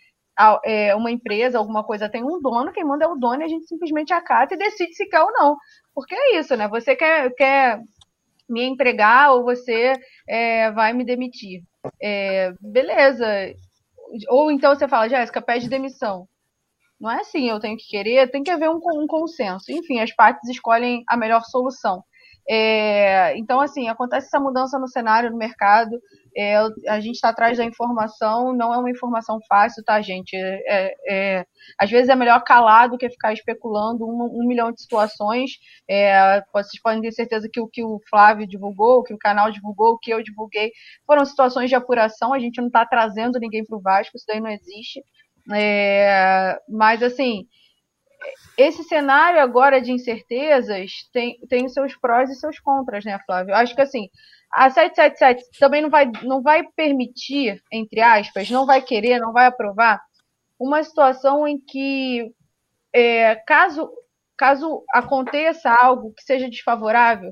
é, uma empresa, alguma coisa tem um dono, quem manda é o dono e a gente simplesmente acata e decide se quer ou não. Porque é isso, né? Você quer, quer me empregar ou você é, vai me demitir. É, beleza. Ou então você fala, Jéssica, pede demissão. Não é assim, eu tenho que querer, tem que haver um, um consenso. Enfim, as partes escolhem a melhor solução. É, então, assim, acontece essa mudança no cenário, no mercado. É, a gente está atrás da informação, não é uma informação fácil, tá, gente? É, é, às vezes é melhor calar do que ficar especulando um, um milhão de situações. É, vocês podem ter certeza que o que o Flávio divulgou, o que o canal divulgou, o que eu divulguei, foram situações de apuração. A gente não está trazendo ninguém para o Vasco, isso daí não existe. É, mas, assim, esse cenário agora de incertezas tem, tem seus prós e seus contras, né, Flávio? Acho que assim, a 777 também não vai, não vai permitir, entre aspas, não vai querer, não vai aprovar uma situação em que, é, caso, caso aconteça algo que seja desfavorável,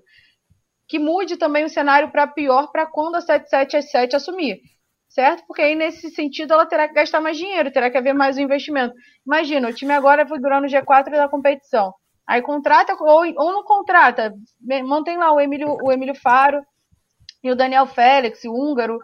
que mude também o cenário para pior para quando a 777 assumir certo? Porque aí, nesse sentido, ela terá que gastar mais dinheiro, terá que haver mais um investimento. Imagina, o time agora foi durando o G4 da competição. Aí contrata, ou, ou não contrata, mantém lá o Emílio, o Emílio Faro e o Daniel Félix, o húngaro,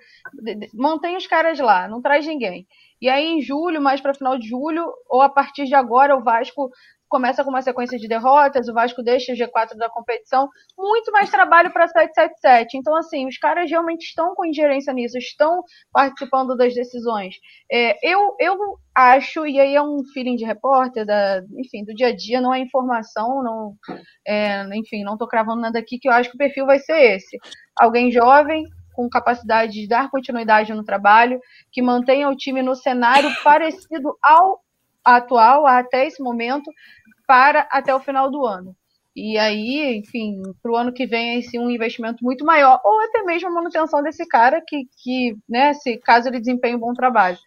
mantém os caras lá, não traz ninguém. E aí, em julho, mais para final de julho, ou a partir de agora, o Vasco começa com uma sequência de derrotas, o Vasco deixa o G4 da competição, muito mais trabalho para 777. Então, assim, os caras realmente estão com ingerência nisso, estão participando das decisões. É, eu, eu acho, e aí é um feeling de repórter, da, enfim, do dia a dia, não é informação, não, é, enfim, não estou cravando nada aqui, que eu acho que o perfil vai ser esse. Alguém jovem, com capacidade de dar continuidade no trabalho, que mantenha o time no cenário parecido ao atual, até esse momento, para até o final do ano. E aí, enfim, para o ano que vem, esse um investimento muito maior, ou até mesmo a manutenção desse cara, que, que né, se caso ele desempenhe um bom trabalho.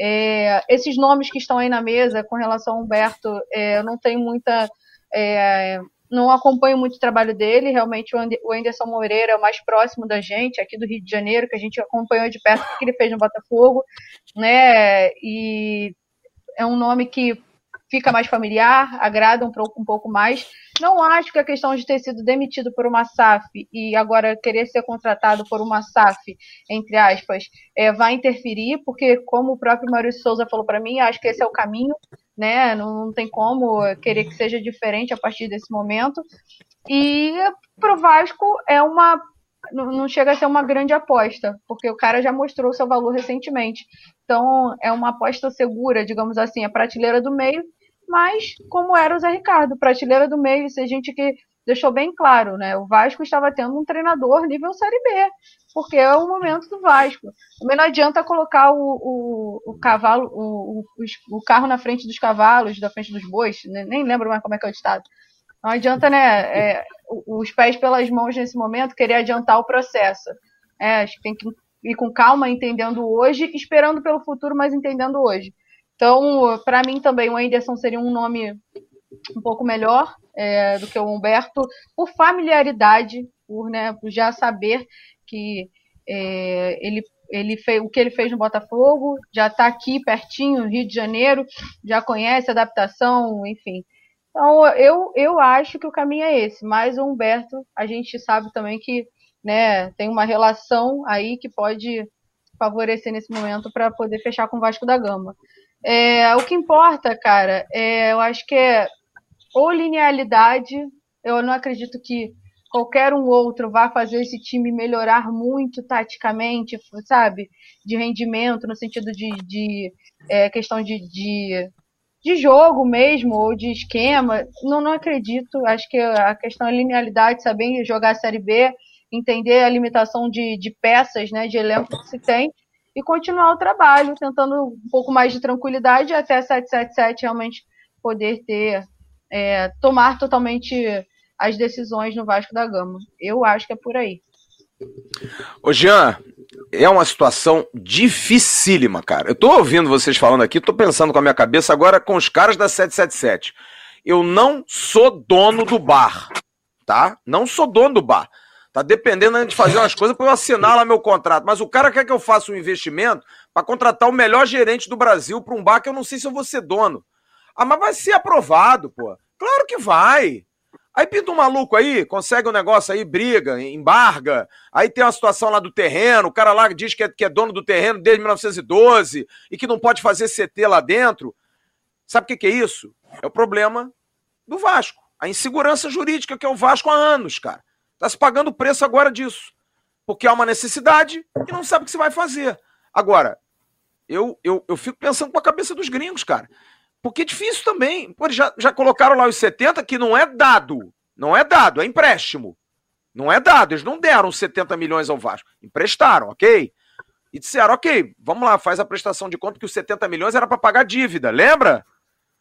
É, esses nomes que estão aí na mesa com relação ao Humberto, é, eu não tenho muita. É, não acompanho muito o trabalho dele, realmente o Anderson Moreira é o mais próximo da gente, aqui do Rio de Janeiro, que a gente acompanhou de perto o que ele fez no Botafogo, né? E é um nome que fica mais familiar, agrada um pouco, um pouco mais. Não acho que a questão de ter sido demitido por uma SAF e agora querer ser contratado por uma SAF, entre aspas, é, vai interferir, porque, como o próprio Maurício Souza falou para mim, acho que esse é o caminho, né? Não, não, tem como querer que seja diferente a partir desse momento. E para o Vasco é uma. Não chega a ser uma grande aposta, porque o cara já mostrou seu valor recentemente. Então, é uma aposta segura, digamos assim, a prateleira do meio mas como era o Zé Ricardo, prateleira do meio, se a gente que deixou bem claro, né? O Vasco estava tendo um treinador nível Série B, porque é o momento do Vasco. Também não adianta colocar o, o, o cavalo, o, o, carro na frente dos cavalos, da frente dos bois, né? nem lembro mais como é que é o estado. Não adianta, né, é, os pés pelas mãos nesse momento, querer adiantar o processo. É, acho que tem que ir com calma, entendendo hoje, esperando pelo futuro, mas entendendo hoje. Então, para mim também o Anderson seria um nome um pouco melhor é, do que o Humberto, por familiaridade, por, né, por já saber que é, ele, ele fez o que ele fez no Botafogo, já está aqui pertinho, Rio de Janeiro, já conhece a adaptação, enfim. Então, eu, eu acho que o caminho é esse. Mas o Humberto, a gente sabe também que né, tem uma relação aí que pode favorecer nesse momento para poder fechar com o Vasco da Gama. É, o que importa, cara, é, eu acho que é ou linearidade. Eu não acredito que qualquer um outro vá fazer esse time melhorar muito taticamente, sabe? De rendimento, no sentido de, de é, questão de, de, de, jogo mesmo, ou de esquema. Não, não acredito. Acho que a questão é linearidade, saber jogar a Série B, entender a limitação de, de peças, né, de elenco que se tem, e continuar o trabalho, tentando um pouco mais de tranquilidade até 777 realmente poder ter é, tomar totalmente as decisões no Vasco da Gama. Eu acho que é por aí. Ô Jean, é uma situação dificílima, cara. Eu tô ouvindo vocês falando aqui, tô pensando com a minha cabeça agora com os caras da 777. Eu não sou dono do bar, tá? Não sou dono do bar. Tá dependendo de fazer umas coisas para eu assinar lá meu contrato. Mas o cara quer que eu faça um investimento para contratar o melhor gerente do Brasil para um bar que eu não sei se eu vou ser dono. Ah, mas vai ser aprovado, pô. Claro que vai. Aí pinta um maluco aí, consegue um negócio aí, briga, embarga. Aí tem uma situação lá do terreno, o cara lá diz que é, que é dono do terreno desde 1912 e que não pode fazer CT lá dentro. Sabe o que, que é isso? É o problema do Vasco. A insegurança jurídica que é o Vasco há anos, cara. Tá se pagando o preço agora disso. Porque há uma necessidade e não sabe o que se vai fazer. Agora, eu, eu, eu fico pensando com a cabeça dos gringos, cara. Porque é difícil também. Pô, já, já colocaram lá os 70 que não é dado. Não é dado, é empréstimo. Não é dado. Eles não deram 70 milhões ao Vasco. Emprestaram, ok? E disseram, ok, vamos lá, faz a prestação de conta que os 70 milhões era para pagar dívida, lembra?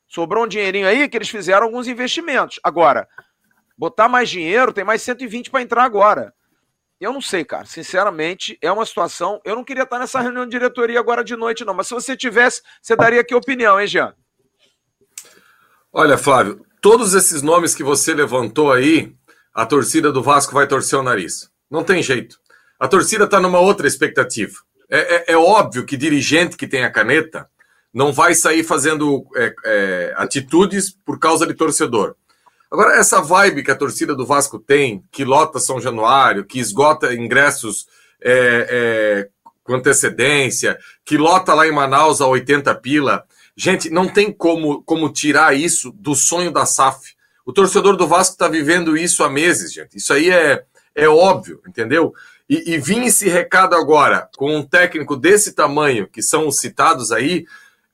Sobrou um dinheirinho aí que eles fizeram alguns investimentos. Agora, botar mais dinheiro, tem mais 120 para entrar agora. Eu não sei, cara. Sinceramente, é uma situação. Eu não queria estar nessa reunião de diretoria agora de noite, não. Mas se você tivesse, você daria que opinião, hein, Jean? Olha, Flávio, todos esses nomes que você levantou aí, a torcida do Vasco vai torcer o nariz. Não tem jeito. A torcida está numa outra expectativa. É, é, é, óbvio que dirigente que tem a caneta não vai sair fazendo é, é, atitudes por causa de torcedor. Agora, essa vibe que a torcida do Vasco tem, que lota São Januário, que esgota ingressos é, é, com antecedência, que lota lá em Manaus a 80 pila, Gente, não tem como, como tirar isso do sonho da SAF. O torcedor do Vasco está vivendo isso há meses, gente. Isso aí é, é óbvio, entendeu? E, e esse recado agora com um técnico desse tamanho, que são os citados aí.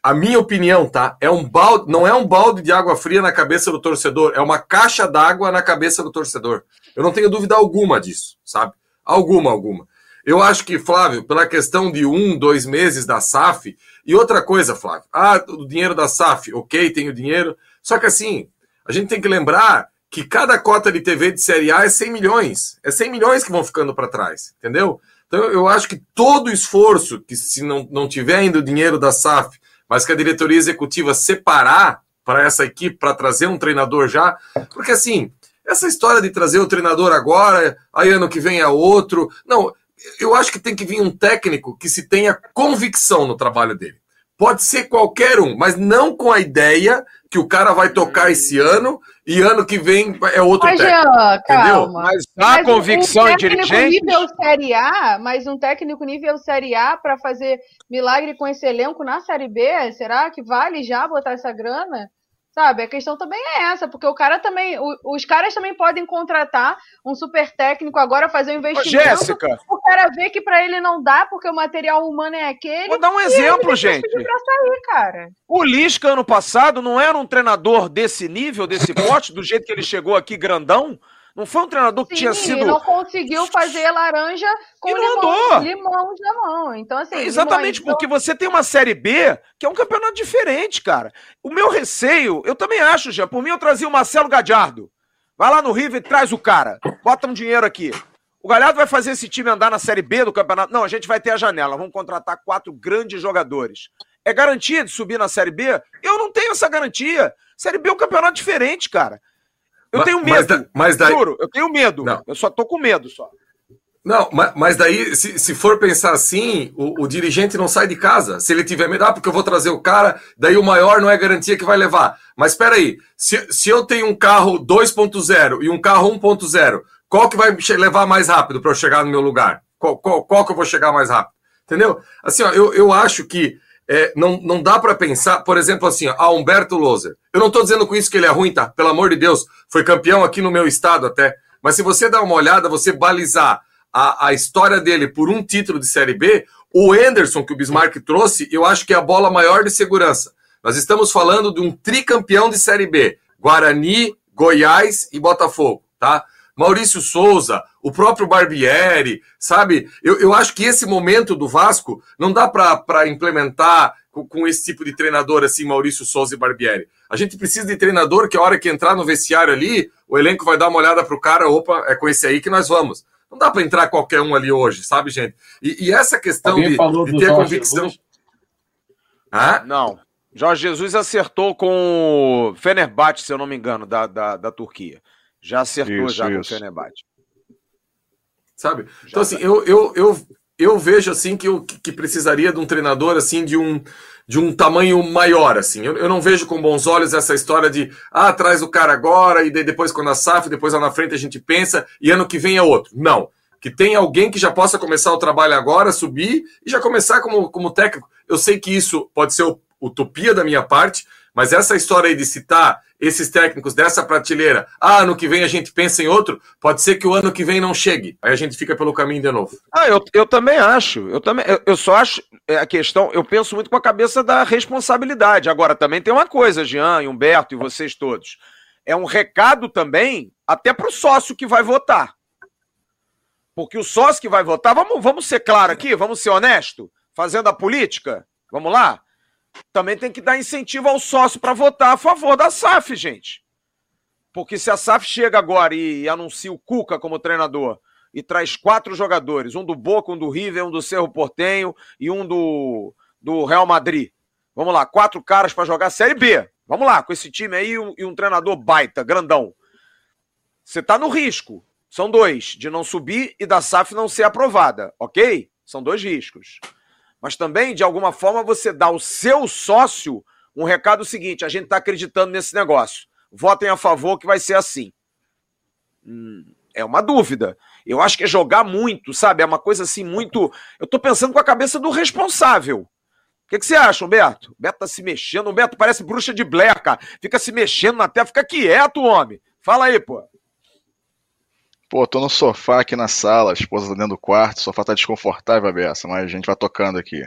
A minha opinião, tá? É um balde, não é um balde de água fria na cabeça do torcedor, é uma caixa d'água na cabeça do torcedor. Eu não tenho dúvida alguma disso, sabe? Alguma, alguma. Eu acho que, Flávio, pela questão de um, dois meses da SAF, e outra coisa, Flávio, ah, o dinheiro da SAF, ok, tem o dinheiro, só que assim, a gente tem que lembrar que cada cota de TV de Série A é 100 milhões, é 100 milhões que vão ficando para trás, entendeu? Então eu acho que todo esforço, que se não, não tiver ainda o dinheiro da SAF, mas que a diretoria executiva separar para essa equipe, para trazer um treinador já, porque assim, essa história de trazer o treinador agora, aí ano que vem é outro, não, eu acho que tem que vir um técnico que se tenha convicção no trabalho dele. Pode ser qualquer um, mas não com a ideia que o cara vai tocar esse ano e ano que vem é outro mas, técnico. Jean, entendeu? Mas há mas convicção um em dirigente. nível Série A, mas um técnico nível Série A para fazer milagre com esse elenco na Série B, será que vale já botar essa grana? Sabe, a questão também é essa, porque o cara também, o, os caras também podem contratar um super técnico agora, fazer um investimento. Ô, Jéssica. O cara vê que para ele não dá, porque o material humano é aquele. Vou dar um exemplo, gente. Pra sair, cara. O Lisca, ano passado, não era um treinador desse nível, desse pote, do jeito que ele chegou aqui grandão. Não foi um treinador que Sim, tinha sido. não conseguiu fazer laranja com E não limão, andou. limão na mão. Então, assim. Exatamente, limões, porque você tem uma Série B que é um campeonato diferente, cara. O meu receio, eu também acho, já. Por mim, eu trazia o Marcelo Gadiardo. Vai lá no River e traz o cara. Bota um dinheiro aqui. O Galhardo vai fazer esse time andar na Série B do campeonato? Não, a gente vai ter a janela. Vamos contratar quatro grandes jogadores. É garantia de subir na Série B? Eu não tenho essa garantia. Série B é um campeonato diferente, cara. Eu Ma- tenho mas medo. da- mas daí- Juro, eu tenho medo. Não. Eu só tô com medo só. Não, ma- mas daí, se, se for pensar assim, o, o dirigente não sai de casa. Se ele tiver medo, ah, porque eu vou trazer o cara, daí o maior não é garantia que vai levar. Mas espera aí, se, se eu tenho um carro 2.0 e um carro 1.0, qual que vai levar mais rápido para eu chegar no meu lugar? Qual, qual, qual que eu vou chegar mais rápido? Entendeu? Assim, ó, eu, eu acho que é, não, não dá para pensar, por exemplo, assim, a Humberto Loser. Eu não estou dizendo com isso que ele é ruim, tá? Pelo amor de Deus, foi campeão aqui no meu estado até. Mas se você dá uma olhada, você balizar a, a história dele por um título de Série B, o Anderson que o Bismarck trouxe, eu acho que é a bola maior de segurança. Nós estamos falando de um tricampeão de Série B: Guarani, Goiás e Botafogo, tá? Maurício Souza, o próprio Barbieri, sabe? Eu, eu acho que esse momento do Vasco não dá para implementar com, com esse tipo de treinador assim, Maurício Souza e Barbieri. A gente precisa de treinador que a hora que entrar no vestiário ali, o elenco vai dar uma olhada pro cara, opa, é com esse aí que nós vamos. Não dá para entrar qualquer um ali hoje, sabe, gente? E, e essa questão Alguém de, falou de do ter Jorge convicção. Jesus? Hã? Não. Jorge Jesus acertou com o Fenerbahçe, se eu não me engano, da, da, da Turquia. Já acertou Isso, já com o isso. Fenerbahçe. sabe? Então, assim, eu, eu, eu, eu vejo, assim, que, eu, que precisaria de um treinador, assim, de um, de um tamanho maior, assim. Eu, eu não vejo com bons olhos essa história de, ah, traz o cara agora, e depois quando a SAF, depois lá na frente a gente pensa, e ano que vem é outro. Não. Que tenha alguém que já possa começar o trabalho agora, subir, e já começar como, como técnico. Eu sei que isso pode ser utopia da minha parte, mas essa história aí de citar esses técnicos dessa prateleira, ah, ano que vem a gente pensa em outro, pode ser que o ano que vem não chegue. Aí a gente fica pelo caminho de novo. Ah, eu, eu também acho. Eu, também, eu, eu só acho é, a questão. Eu penso muito com a cabeça da responsabilidade. Agora, também tem uma coisa, Jean, Humberto e vocês todos. É um recado também, até para o sócio que vai votar. Porque o sócio que vai votar, vamos, vamos ser claro aqui, vamos ser honesto, fazendo a política, vamos lá? Também tem que dar incentivo ao sócio para votar a favor da SAF, gente. Porque se a SAF chega agora e, anuncia o Cuca como treinador e traz quatro jogadores, um do Boca, um do River, um do Cerro Portenho e um do, do Real Madrid. Vamos lá, quatro caras para jogar Série B. Vamos lá, com esse time aí um, e um treinador baita, grandão. Você tá no risco. São dois, de não subir e da SAF não ser aprovada, ok? São dois riscos. Mas também, de alguma forma, você dá ao seu sócio um recado seguinte: a gente está acreditando nesse negócio. Votem a favor que vai ser assim. Hum, é uma dúvida. Eu acho que é jogar muito, sabe? É uma coisa assim muito. Eu tô pensando com a cabeça do responsável. O que, que você acha, Humberto? O Humberto tá se mexendo. O parece bruxa de cara. Fica se mexendo tela. Fica quieto, homem. Fala aí, pô. Pô, tô no sofá aqui na sala, a esposa tá dentro do quarto, o sofá tá desconfortável, Bessa, mas a gente vai tocando aqui.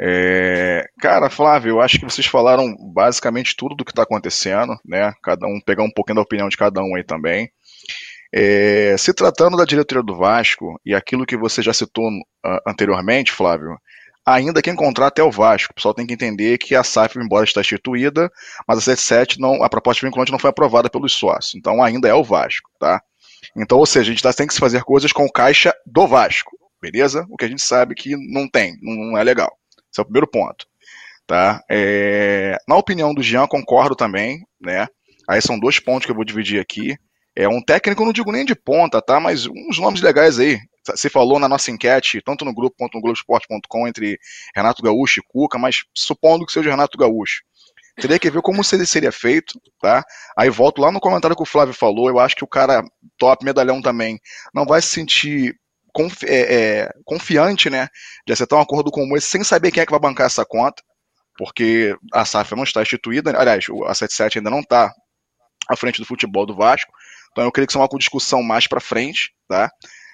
É, Cara, Flávio, eu acho que vocês falaram basicamente tudo do que tá acontecendo, né? Cada um pegar um pouquinho da opinião de cada um aí também. É, Se tratando da diretoria do Vasco e aquilo que você já citou uh, anteriormente, Flávio, ainda quem contrata é o Vasco. O pessoal tem que entender que a SAF, embora está instituída, mas a 77 não, a proposta vinculante não foi aprovada pelos sócios. Então ainda é o Vasco, tá? Então, ou seja, a gente tá- tem que se fazer coisas com o caixa do Vasco, beleza? O que a gente sabe que não tem, não é legal. Esse é o primeiro ponto. Tá? É, Na opinião do Jean, concordo também, né? Aí são dois pontos que eu vou dividir aqui. É um técnico, não digo nem de ponta, tá? Mas uns nomes legais aí. Você falou na nossa enquete, tanto no grupo quanto no Globoesporte.com, entre Renato Gaúcho e Cuca, mas supondo que seja Renato Gaúcho. Teria que ver como seria feito, tá? Aí volto lá no comentário que o Flávio falou, eu acho que o cara top, medalhão também, não vai se sentir confi é, é, confiante, né, de acertar um acordo como esse sem saber quem é que vai bancar essa conta, porque a SAF não está instituída, aliás, a 77 ainda não está à frente do futebol do Vasco, então eu creio que isso é uma discussão mais para frente, tá?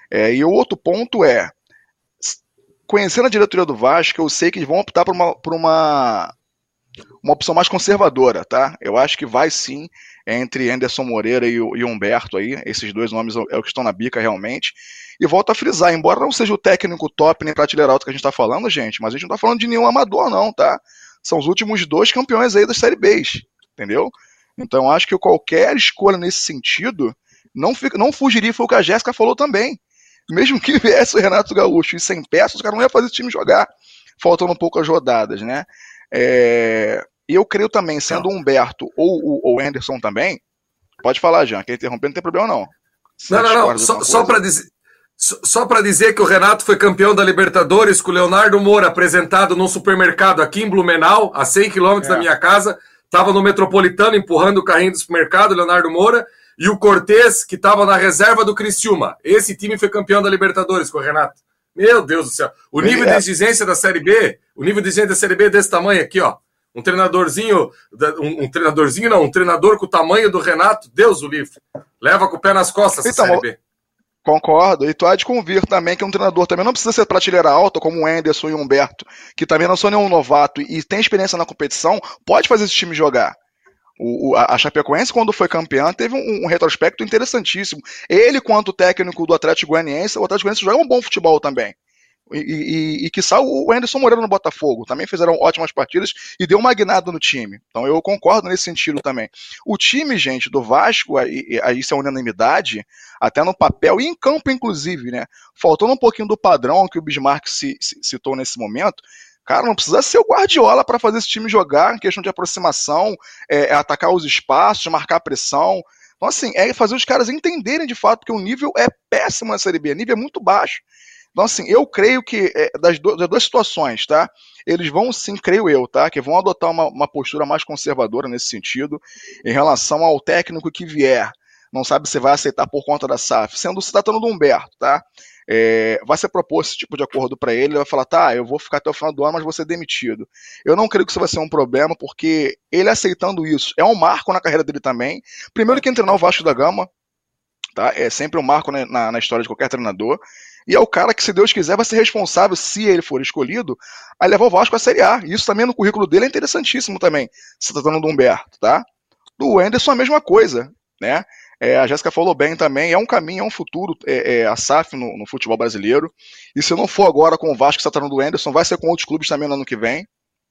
É, e o outro ponto é, conhecendo a diretoria do Vasco, eu sei que eles vão optar por uma, por uma uma opção mais conservadora, tá? Eu acho que vai sim entre Anderson Moreira e, e Humberto aí, esses dois nomes é o que estão na bica realmente. E volto a frisar, embora não seja o técnico top nem prateleira alta que a gente está falando, gente, mas a gente não está falando de nenhum amador não, tá? São os últimos dois campeões aí da Série B, entendeu? Então acho que qualquer escolha nesse sentido não, fica, não fugiria, foi o que a Jéssica falou também. Mesmo que viesse o Renato Gaúcho e sem peças, os caras não iam fazer esse time jogar, faltando um pouco as rodadas, né? É, e eu creio também, sendo o Humberto ou o Anderson também, pode falar, Jean, quem interromper não tem problema não. Se não, não, não, só, só para dizer... Só para dizer que o Renato foi campeão da Libertadores com o Leonardo Moura apresentado num supermercado aqui em Blumenau, a 100 quilômetros é. da minha casa. Estava no Metropolitano empurrando o carrinho do supermercado, Leonardo Moura, e o Cortez, que estava na reserva do Criciúma. Esse time foi campeão da Libertadores com o Renato. Meu Deus do céu. O nível é. de exigência da Série B, o nível de exigência da Série B é desse tamanho aqui, ó. Um treinadorzinho, um, um, treinadorzinho não, um treinador com o tamanho do Renato, Deus o livre. Leva com o pé nas costas então, essa Série B. Concordo. E tu há de convir também que um treinador também não precisa ser prateleira alta, como o Anderson e o Humberto, que também não são nenhum novato e tem experiência na competição, pode fazer esse time jogar. O, a Chapecoense, quando foi campeã, teve um, um, retrospecto interessantíssimo. Ele, quanto técnico do Atlético Goianiense, o Atlético Goianiense joga um bom futebol também. E, e, e que o Anderson Moreira no Botafogo. Também fizeram ótimas partidas e deu uma guinada no time. Então eu concordo nesse sentido também. O time, gente, do Vasco, aí, aí isso é unanimidade, até no papel e em campo, inclusive, né? Faltando um pouquinho do padrão que o Bismarck se, se, citou nesse momento. Cara, não precisa ser o Guardiola para fazer esse time jogar, em questão de aproximação, é, é atacar os espaços, marcar pressão. Então, assim, é fazer os caras entenderem de fato que o nível é péssimo na Série B, o nível é muito baixo. Então, assim, eu creio que é, das, do, das, duas situações, tá? Eles vão sim, creio eu, tá? Que vão adotar uma, uma postura mais conservadora nesse sentido, em relação ao técnico que vier. Não sabe se vai aceitar por conta da SAF, sendo se tratando do Humberto, tá? É, vai ser proposto esse tipo de acordo para ele, ele vai falar, tá, eu vou ficar até o final do ano, mas vou ser demitido. Eu não creio que isso vai ser um problema, porque ele aceitando isso é um marco na carreira dele também. Primeiro que treinar o Vasco da Gama, tá? É sempre um marco na, na história de qualquer treinador. E é o cara que, se Deus quiser, vai ser responsável, se ele for escolhido, a levar o Vasco à Série A. Isso também no currículo dele é interessantíssimo também, se tratando do Humberto, tá? Do Anderson a mesma coisa, né? É, a Jéssica falou bem também, é um caminho, é um futuro, é, é a SAF no, no, futebol brasileiro. E se não for agora com o Vasco que está tratando do Anderson, vai ser com outros clubes também no ano que vem,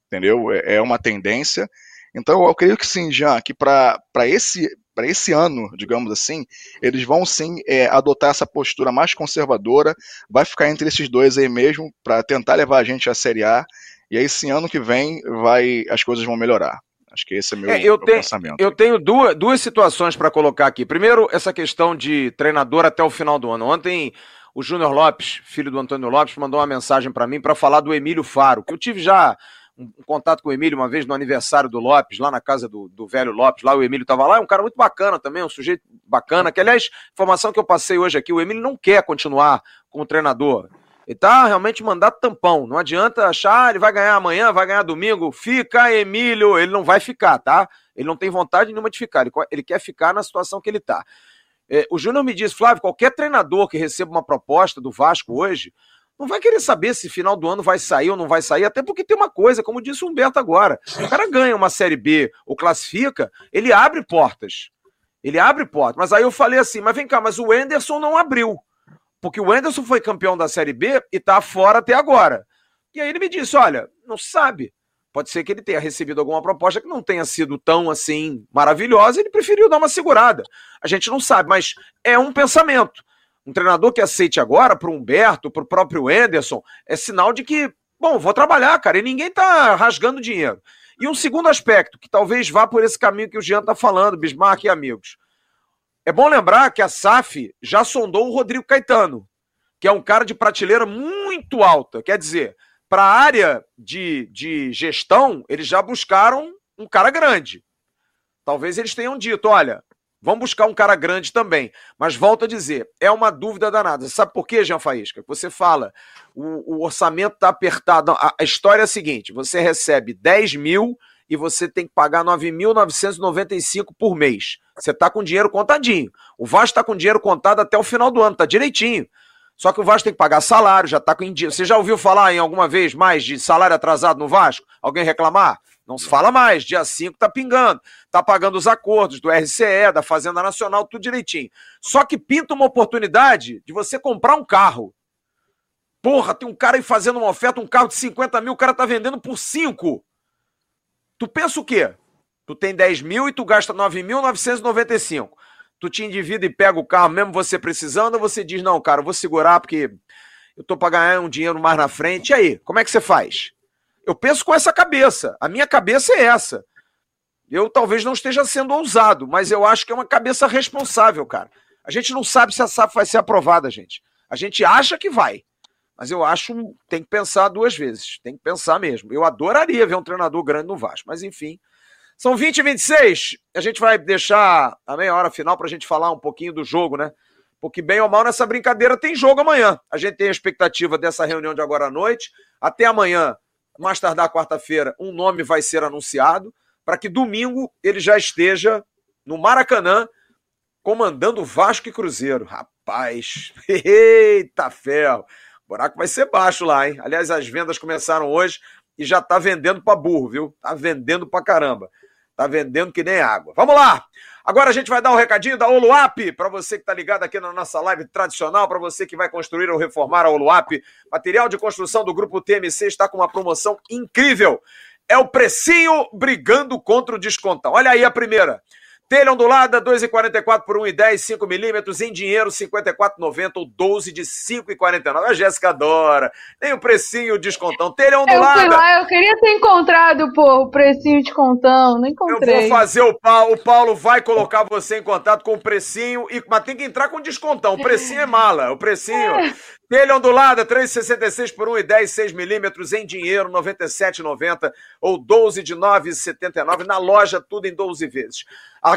entendeu? É, é uma tendência. Então eu creio que sim, Jean, que para esse esse ano, digamos assim, eles vão sim é, adotar essa postura mais conservadora, vai ficar entre esses dois aí mesmo, para tentar levar a gente à Série A, e aí esse ano que vem vai as coisas vão melhorar. Acho que esse é meu, é, eu meu tenho, pensamento. Eu tenho duas, duas situações para colocar aqui. Primeiro, essa questão de treinador até o final do ano. Ontem, o Júnior Lopes, filho do Antônio Lopes, mandou uma mensagem para mim para falar do Emílio Faro, que eu tive já um, contato com o Emílio uma vez no aniversário do Lopes, lá na casa do, do velho Lopes, lá o Emílio estava lá, é um cara muito bacana também, um sujeito bacana, que aliás, informação que eu passei hoje aqui, o Emílio não quer continuar como treinador. Ele tá realmente mandato tampão. Não adianta achar, ah, ele vai ganhar amanhã, vai ganhar domingo. Fica, Emílio. Ele não vai ficar, tá? Ele não tem vontade nenhuma de ficar. Ele, ele quer ficar na situação que ele tá. É, o Júnior me diz, Flávio, qualquer treinador que receba uma proposta do Vasco hoje, não vai querer saber se final do ano vai sair ou não vai sair, até porque tem uma coisa, como disse o Humberto agora, o cara ganha uma Série B ou classifica, ele abre portas. Ele abre portas. Mas aí eu falei assim, mas vem cá, mas o Enderson não abriu. Porque o Enderson foi campeão da Série B e tá fora até agora. E aí ele me disse, olha, não sabe. Pode ser que ele tenha recebido alguma proposta que não tenha sido tão assim maravilhosa, ele preferiu dar uma segurada. A gente não sabe, mas é um pensamento. Um treinador que aceite agora para o Humberto, para o próprio Enderson, é sinal de que, bom, vou trabalhar, cara, e ninguém está rasgando dinheiro. E um segundo aspecto, que talvez vá por esse caminho que o Jean está falando, Bismarck e amigos. É bom lembrar que a SAF já sondou o Rodrigo Caetano, que é um cara de prateleira muito alta. Quer dizer, para a área de, de gestão, eles já buscaram um cara grande. Talvez eles tenham dito: olha, Vamos buscar um cara grande também. Mas volto a dizer, é uma dúvida danada. Sabe por quê, Jean Faísca? Você fala, o, o orçamento está apertado. A, a, história é a seguinte: você recebe 10 mil e você tem que pagar 9.995 por mês. Você está com dinheiro contadinho. O Vasco está com dinheiro contado até o final do ano, está direitinho. Só que o Vasco tem que pagar salário, já está com dia. Você já ouviu falar em alguma vez mais de salário atrasado no Vasco? Alguém reclamar? Não se fala mais. Dia 5 tá pingando. Tá pagando os acordos do RCE, da Fazenda Nacional, tudo direitinho. Só que pinta uma oportunidade de você comprar um carro. Porra, tem um cara aí fazendo uma oferta, um carro de 50 mil, o cara tá vendendo por 5. Tu pensa o quê? Tu tem 10 mil e tu gasta 9.995. Tu te endivida e pega o carro mesmo você precisando, ou você diz, não, cara, eu vou segurar porque eu tô para ganhar um dinheiro mais na frente. E aí, como é que você faz? Eu penso com essa cabeça. A minha cabeça é essa. Eu talvez não esteja sendo ousado, mas eu acho que é uma cabeça responsável, cara. A gente não sabe se a SAP vai ser aprovada, gente. A gente acha que vai. Mas eu acho tem que pensar duas vezes. Tem que pensar mesmo. Eu adoraria ver um treinador grande no Vasco, mas enfim. São 20 e 26. A gente vai deixar a meia hora final para a gente falar um pouquinho do jogo, né? Porque, bem ou mal, nessa brincadeira tem jogo amanhã. A gente tem a expectativa dessa reunião de agora à noite. Até amanhã, mais tardar quarta-feira, um nome vai ser anunciado para que domingo ele já esteja no Maracanã comandando Vasco e Cruzeiro. Rapaz, eita ferro! Buraco vai ser baixo lá, hein? Aliás, as vendas começaram hoje e já tá vendendo para burro, viu? Tá vendendo para caramba. Tá vendendo que nem água. Vamos lá! Agora a gente vai dar um recadinho da Oluap para você que está ligado aqui na nossa live tradicional, para você que vai construir ou reformar a Oluap. Material de construção do grupo TMC está com uma promoção incrível. É o precinho brigando contra o descontão. Olha aí a primeira. Telha ondulada, 2,44 por 1,10, 5 milímetros, em dinheiro, 54,90 ou 12 de 5,49. A Jéssica adora. Nem o precinho descontão. Telha ondulada. Eu fui lá, eu queria ter encontrado, pô, o precinho descontão, não encontrei. Eu vou fazer o Paulo, o Paulo vai colocar você em contato com o precinho, e, mas tem que entrar com descontão. O precinho é mala, o precinho. É. Telha ondulada, 3,66 por 1,10, 6 milímetros, em dinheiro, 97,90 ou 12 de 9,79. Na loja, tudo em 12 vezes.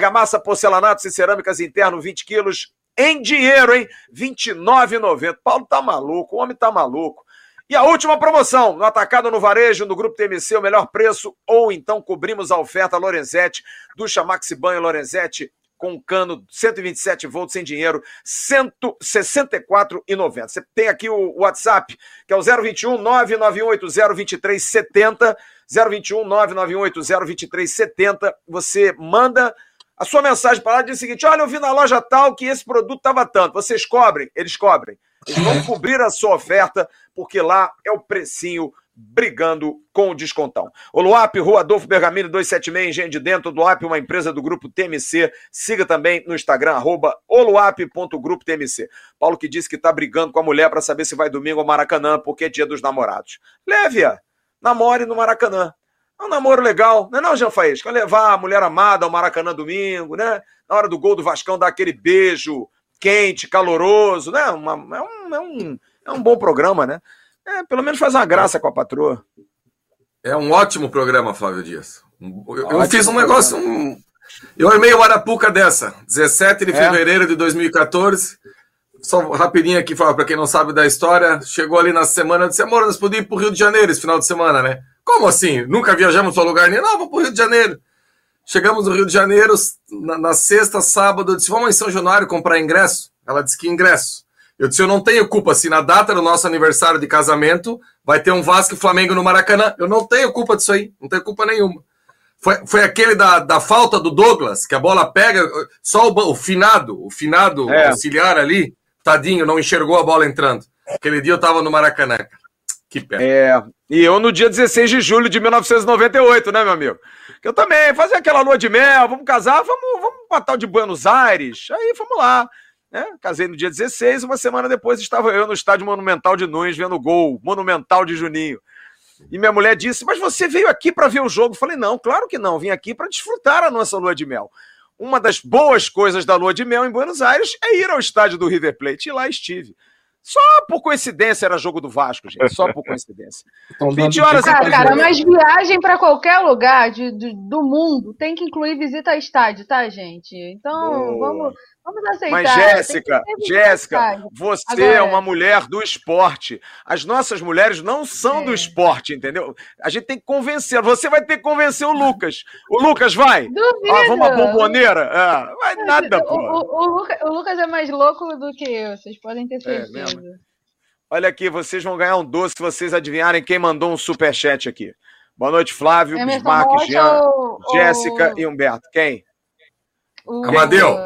Argamassa, porcelanatos e cerâmicas interno, 20 quilos, em dinheiro, hein? R$29,90. Paulo tá maluco, o homem tá maluco. E a última promoção, no atacado no varejo, no Grupo TMC, o melhor preço, ou então cobrimos a oferta Lorenzetti, ducha Maxi Banho Lorenzetti, com cano 127 volts sem dinheiro, 164,90. Você tem aqui o WhatsApp, que é o 021 991802370, 021 991802370. Você manda a sua mensagem para lá diz o seguinte: olha, eu vi na loja tal que esse produto estava tanto. Vocês cobrem? Eles cobrem. Eles vão cobrir a sua oferta, porque lá é o precinho brigando com o descontão. O Luap, Rua Adolfo Bergamini 276, Engenho de Dentro, do Luap, uma empresa do grupo TMC. Siga também no Instagram, arroba oluap.grupotmc. Paulo que disse que está brigando com a mulher para saber se vai domingo ao Maracanã, porque é dia dos namorados. Leve-a, namore no Maracanã. É um namoro legal, não é não, Jean Faísca? Levar a mulher amada ao Maracanã domingo, né? Na hora do gol do Vascão, dar aquele beijo quente, caloroso, né? Uma, é, um, é, um, é um bom programa, né? É, pelo menos faz uma graça com a patroa. É um ótimo programa, Flávio Dias. Eu, eu fiz um negócio. Um... Eu armei uma arapuca dessa, 17 de é. fevereiro de 2014. Só rapidinho aqui, para quem não sabe da história, chegou ali na semana, disse, amor, nós podíamos ir pro Rio de Janeiro esse final de semana, né? Como assim? Nunca viajamos para lugar nenhum? Não, vamos pro Rio de Janeiro. Chegamos no Rio de Janeiro, na, na sexta, sábado, eu disse, vamos em São Januário comprar ingresso? Ela disse que ingresso. Eu disse, eu não tenho culpa se na data do nosso aniversário de casamento vai ter um Vasco e Flamengo no Maracanã. Eu não tenho culpa disso aí, não tenho culpa nenhuma. Foi, foi aquele da, da falta do Douglas, que a bola pega, só o, o finado, o finado é. auxiliar ali, tadinho, não enxergou a bola entrando. Aquele dia eu tava no Maracanã. Que pena. É, e eu no dia 16 de julho de 1998, né, meu amigo? Que eu também, fazer aquela lua de mel, vamos casar, vamos, vamos pra tal de Buenos Aires, aí vamos lá. Né? Casei no dia 16, uma semana depois estava eu no estádio Monumental de Nunes vendo o gol, Monumental de Juninho. E minha mulher disse: Mas você veio aqui para ver o jogo? Eu falei: Não, claro que não, vim aqui para desfrutar a nossa lua de mel. Uma das boas coisas da lua de mel em Buenos Aires é ir ao estádio do River Plate, e lá estive. Só por coincidência era jogo do Vasco, gente. Só por coincidência. 20 horas ah, cara, mas viagem para qualquer lugar de, de, do mundo tem que incluir visita a estádio, tá, gente? Então, vamos, Vamos aceitar. Mas, Jéssica, Jéssica, você Agora... é uma mulher do esporte. As nossas mulheres não são é. do esporte, entendeu? A gente tem que convencer. Você vai ter que convencer o Lucas. O Lucas vai? Duvido. Ah, vamos a bomboneira? É, vai nada, pô. O, o, o, Lucas, o, Lucas, é mais louco do que eu, vocês podem ter é certeza. É Olha aqui, vocês vão ganhar um doce se vocês adivinharem quem mandou um superchat aqui. Boa noite, Flávio, Emerson Bismarck, Rocha Jean, ou- Jéssica ou- e Humberto. Quem? o- Amadeu.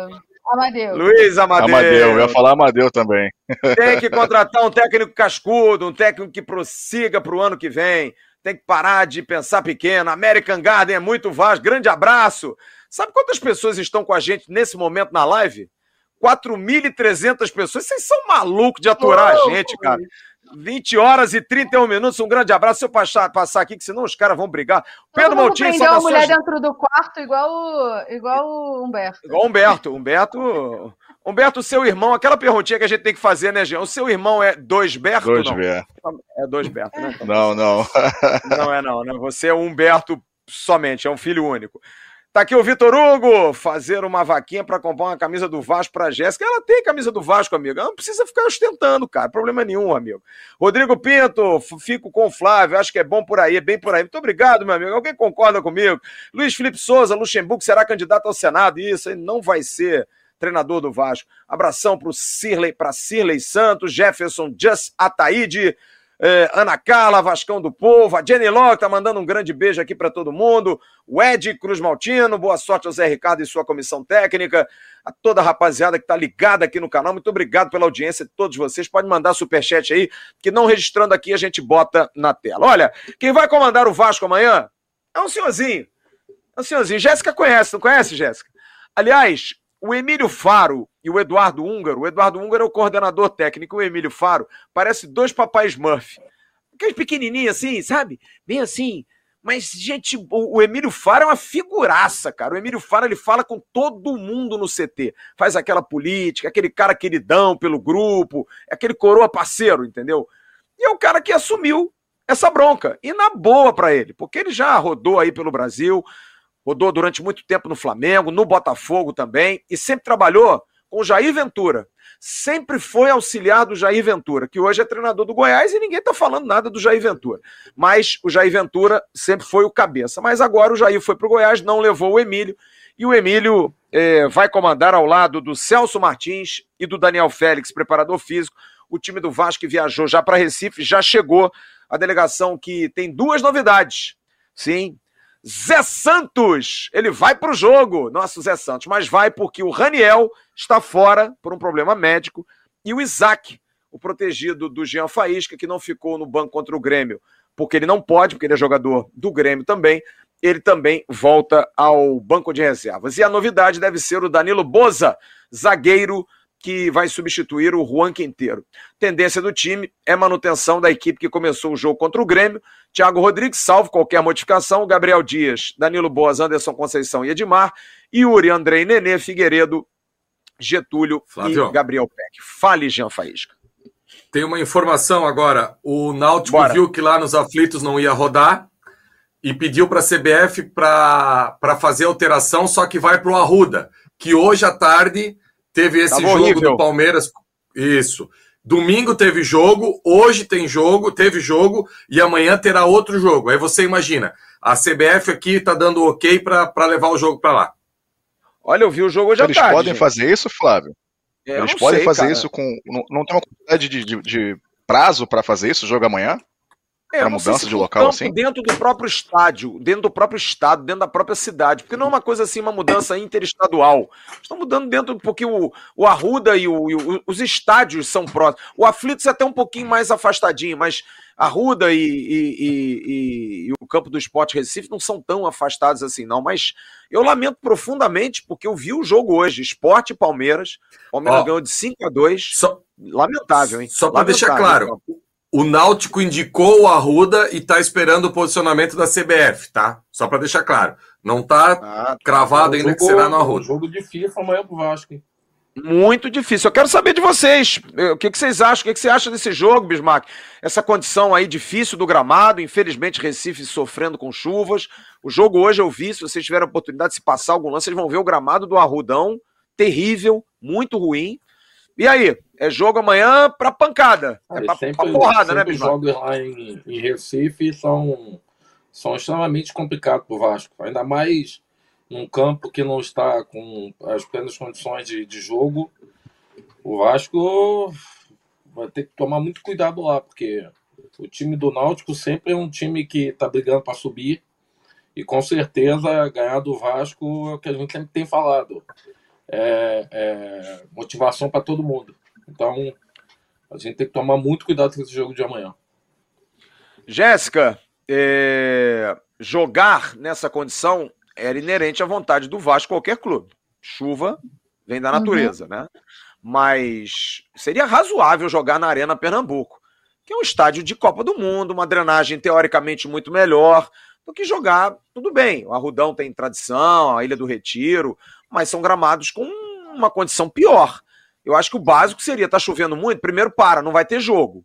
Amadeu. Luiz Amadeu. Amadeu, eu ia falar Amadeu também. Tem que contratar um técnico cascudo, um técnico que prossiga para o ano que vem. Tem que parar de pensar pequeno. American Garden é muito vasto. Grande abraço. Sabe quantas pessoas estão com a gente nesse momento na live? 4.300 pessoas. Vocês são malucos de aturar a Louco, gente, cara. 20 horas e 31 minutos. Um grande abraço. Se eu passar, passar aqui, que senão os caras vão brigar. Pedro Todo Maltinho, prendeu uma mulher saudações. dentro do quarto igual o, igual o Humberto. Igual o Humberto. Humberto. Humberto, seu irmão, aquela perguntinha que a gente tem que fazer, né, Jean? O seu irmão é dois Berto? Dois não? ver. É dois Berto, né? Não, não. Não é não, né? Você é o Humberto somente, é um filho único. Tá aqui o Vitor Hugo, fazer uma vaquinha para comprar uma camisa do Vasco pra Jéssica. Ela tem camisa do Vasco, amigo. Ela não precisa ficar ostentando, cara. Problema nenhum, amigo. Rodrigo Pinto, fico com o Flávio. Acho que é bom por aí, bem por aí. Muito obrigado, meu amigo. Alguém concorda comigo? Luiz Felipe Souza, Luxemburgo será candidato ao Senado. Isso, ele não vai ser treinador do Vasco. Abração pro Cirley, para Cirley Santos, Jefferson Just Ataíde. É, Ana Carla, Vascão do Povo, a Jenny Locke tá mandando um grande beijo aqui para todo mundo. O Ed Cruz Maltino, boa sorte ao Zé Ricardo e sua comissão técnica. A toda a rapaziada que tá ligada aqui no canal, muito obrigado pela audiência de todos vocês. Pode mandar superchat aí, que não registrando aqui a gente bota na tela. Olha, quem vai comandar o Vasco amanhã é um senhorzinho. É um senhorzinho. Jéssica conhece, não conhece, Jéssica? Aliás, o Emílio Faro e o Eduardo Húngaro, o Eduardo Húngaro é o coordenador técnico, o Emílio Faro parece dois papais Murphy. Aqueles pequenininhos assim, sabe? Bem assim. Mas, gente, o, Emílio Faro é uma figuraça, cara. O Emílio Faro, ele fala com todo mundo no CT. Faz aquela política, aquele cara queridão pelo grupo, aquele coroa parceiro, entendeu? E é o cara que assumiu essa bronca. E na boa pra ele, porque ele já rodou aí pelo Brasil, rodou durante muito tempo no Flamengo, no Botafogo também, e sempre trabalhou com o Jair Ventura. Sempre foi auxiliar do Jair Ventura, que hoje é treinador do Goiás e ninguém tá falando nada do Jair Ventura. Mas o Jair Ventura sempre foi o cabeça. Mas agora o Jair foi pro Goiás, não levou o Emílio, e o Emílio eh, vai comandar ao lado do Celso Martins e do Daniel Félix, preparador físico. O time do Vasco que viajou já para Recife, já chegou a delegação que tem duas novidades. Sim, Zé Santos, ele vai para o jogo, nosso Zé Santos, mas vai porque o Raniel está fora por um problema médico e o Isaac, o protegido do Jean Faísca, que não ficou no banco contra o Grêmio, porque ele não pode, porque ele é jogador do Grêmio também, ele também volta ao banco de reservas. E a novidade deve ser o Danilo Boza, zagueiro que vai substituir o Juan Quinteiro. Tendência do time é manutenção da equipe que começou o jogo contra o Grêmio. Thiago Rodrigues, salvo qualquer modificação. Gabriel Dias, Danilo Boas, Anderson Conceição e Edmar. Yuri, Andrei, Nenê, Figueiredo, Getúlio Flávio. e Gabriel Peck. Fale, Jean Faísca. Tem uma informação agora. O Náutico Bora. viu que lá nos aflitos não ia rodar e pediu para a CBF para fazer alteração, só que vai para o Arruda, que hoje à tarde teve esse Tava jogo horrível. do Palmeiras. Isso. Domingo teve jogo, hoje tem jogo, teve jogo e amanhã terá outro jogo. Aí você imagina, a CBF aqui está dando ok para levar o jogo para lá. Olha, eu vi o jogo hoje à Eles tarde. podem gente. fazer isso, Flávio? É, eu Eles não podem sei, fazer cara. isso com. Não, não tem uma quantidade de, de- de prazo para fazer isso, jogo amanhã? É, sei mudança se de local, campo, assim? Dentro do próprio estádio, dentro do próprio estado, dentro da própria cidade. Porque não é uma coisa assim, uma mudança interestadual. Estão mudando dentro, porque o, o Arruda e, o- e o- os estádios são próximos. O Aflitos é até um pouquinho mais afastadinho, mas Arruda e, e, e- e- e o Campo do Esporte Recife não são tão afastados assim, não. Mas eu lamento profundamente, porque eu vi o jogo hoje, Esporte e Palmeiras. Palmeiras Ó. ganhou de 5 a 2 Só, Lamentável, hein? Só para deixar claro, o Náutico indicou o Arruda e está esperando o posicionamento da CBF, tá? Só para deixar claro. Não tá Ah, cravado ainda que será no um Arruda. jogo de FIFA amanhã pro Vasco, hein? Muito difícil. Eu quero saber de vocês. O que, que vocês acham? O que, que você acha desse jogo, Bismarck? Essa condição aí difícil do gramado. Infelizmente, Recife sofrendo com chuvas. O jogo hoje eu vi. Se vocês tiverem a oportunidade de se passar algum lance, vocês vão ver o gramado do Arrudão. Terrível, muito ruim. E aí? É jogo amanhã pra pancada. É Eles pra, sempre, pra porrada, né, Bismarck? jogos lá em, em Recife são, são extremamente complicados pro Vasco. Ainda mais num campo que não está com as plenas condições de, de jogo. O Vasco vai ter que tomar muito cuidado lá, porque o time do Náutico sempre é um time que está brigando para subir. E com certeza ganhar do Vasco é o que a gente sempre tem falado. É, é motivação para todo mundo. Então a gente tem que tomar muito cuidado com esse jogo de amanhã. Jéssica, é... jogar nessa condição era inerente à vontade do Vasco, qualquer clube. Chuva vem da natureza, uhum. né? Mas seria razoável jogar na Arena Pernambuco, que é um estádio de Copa do Mundo, uma drenagem teoricamente muito melhor do que jogar, tudo bem. O Arrudão tem tradição, a Ilha do Retiro, mas são gramados com uma condição pior. Eu acho que o básico seria, tá chovendo muito, primeiro para, não vai ter jogo.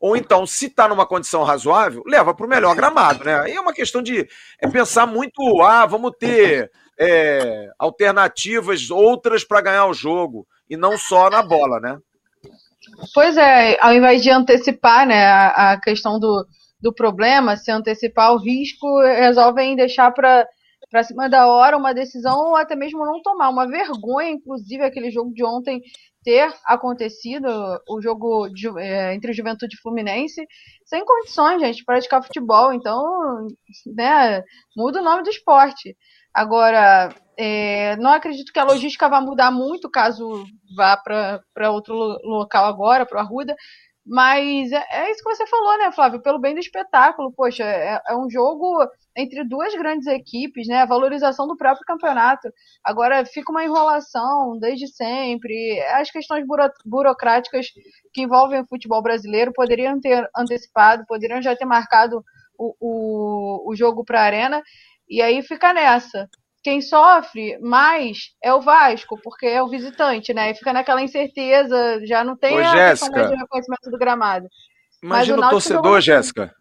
Ou então, se está numa condição razoável, leva para o melhor gramado, né? Aí é uma questão de é pensar muito, ah, vamos ter é, alternativas outras para ganhar o jogo, e não só na bola, né? Pois é, ao invés de antecipar né, a, a questão do, do problema, se antecipar o risco, resolvem deixar para para cima da hora uma decisão ou até mesmo não tomar. Uma vergonha, inclusive, aquele jogo de ontem ter acontecido, o jogo de, é, entre Juventude e Fluminense, sem condições, gente, de praticar futebol. Então, né, muda o nome do esporte. Agora, é, não acredito que a logística vá mudar muito caso vá para outro local agora, para o Arruda. Mas é, é, isso que você falou, né, Flávio? Pelo bem do espetáculo. Poxa, é, é, um jogo entre duas grandes equipes, né? A valorização do próprio campeonato. Agora fica uma enrolação desde sempre. As questões buro burocráticas que envolvem o futebol brasileiro poderiam ter antecipado, poderiam já ter marcado o, o, o jogo para a Arena. E aí fica nessa quem sofre mais é o Vasco, porque é o visitante, né? E fica naquela incerteza, já não tem Ô, a questão de reconhecimento do gramado. Imagina o, o torcedor, Jéssica.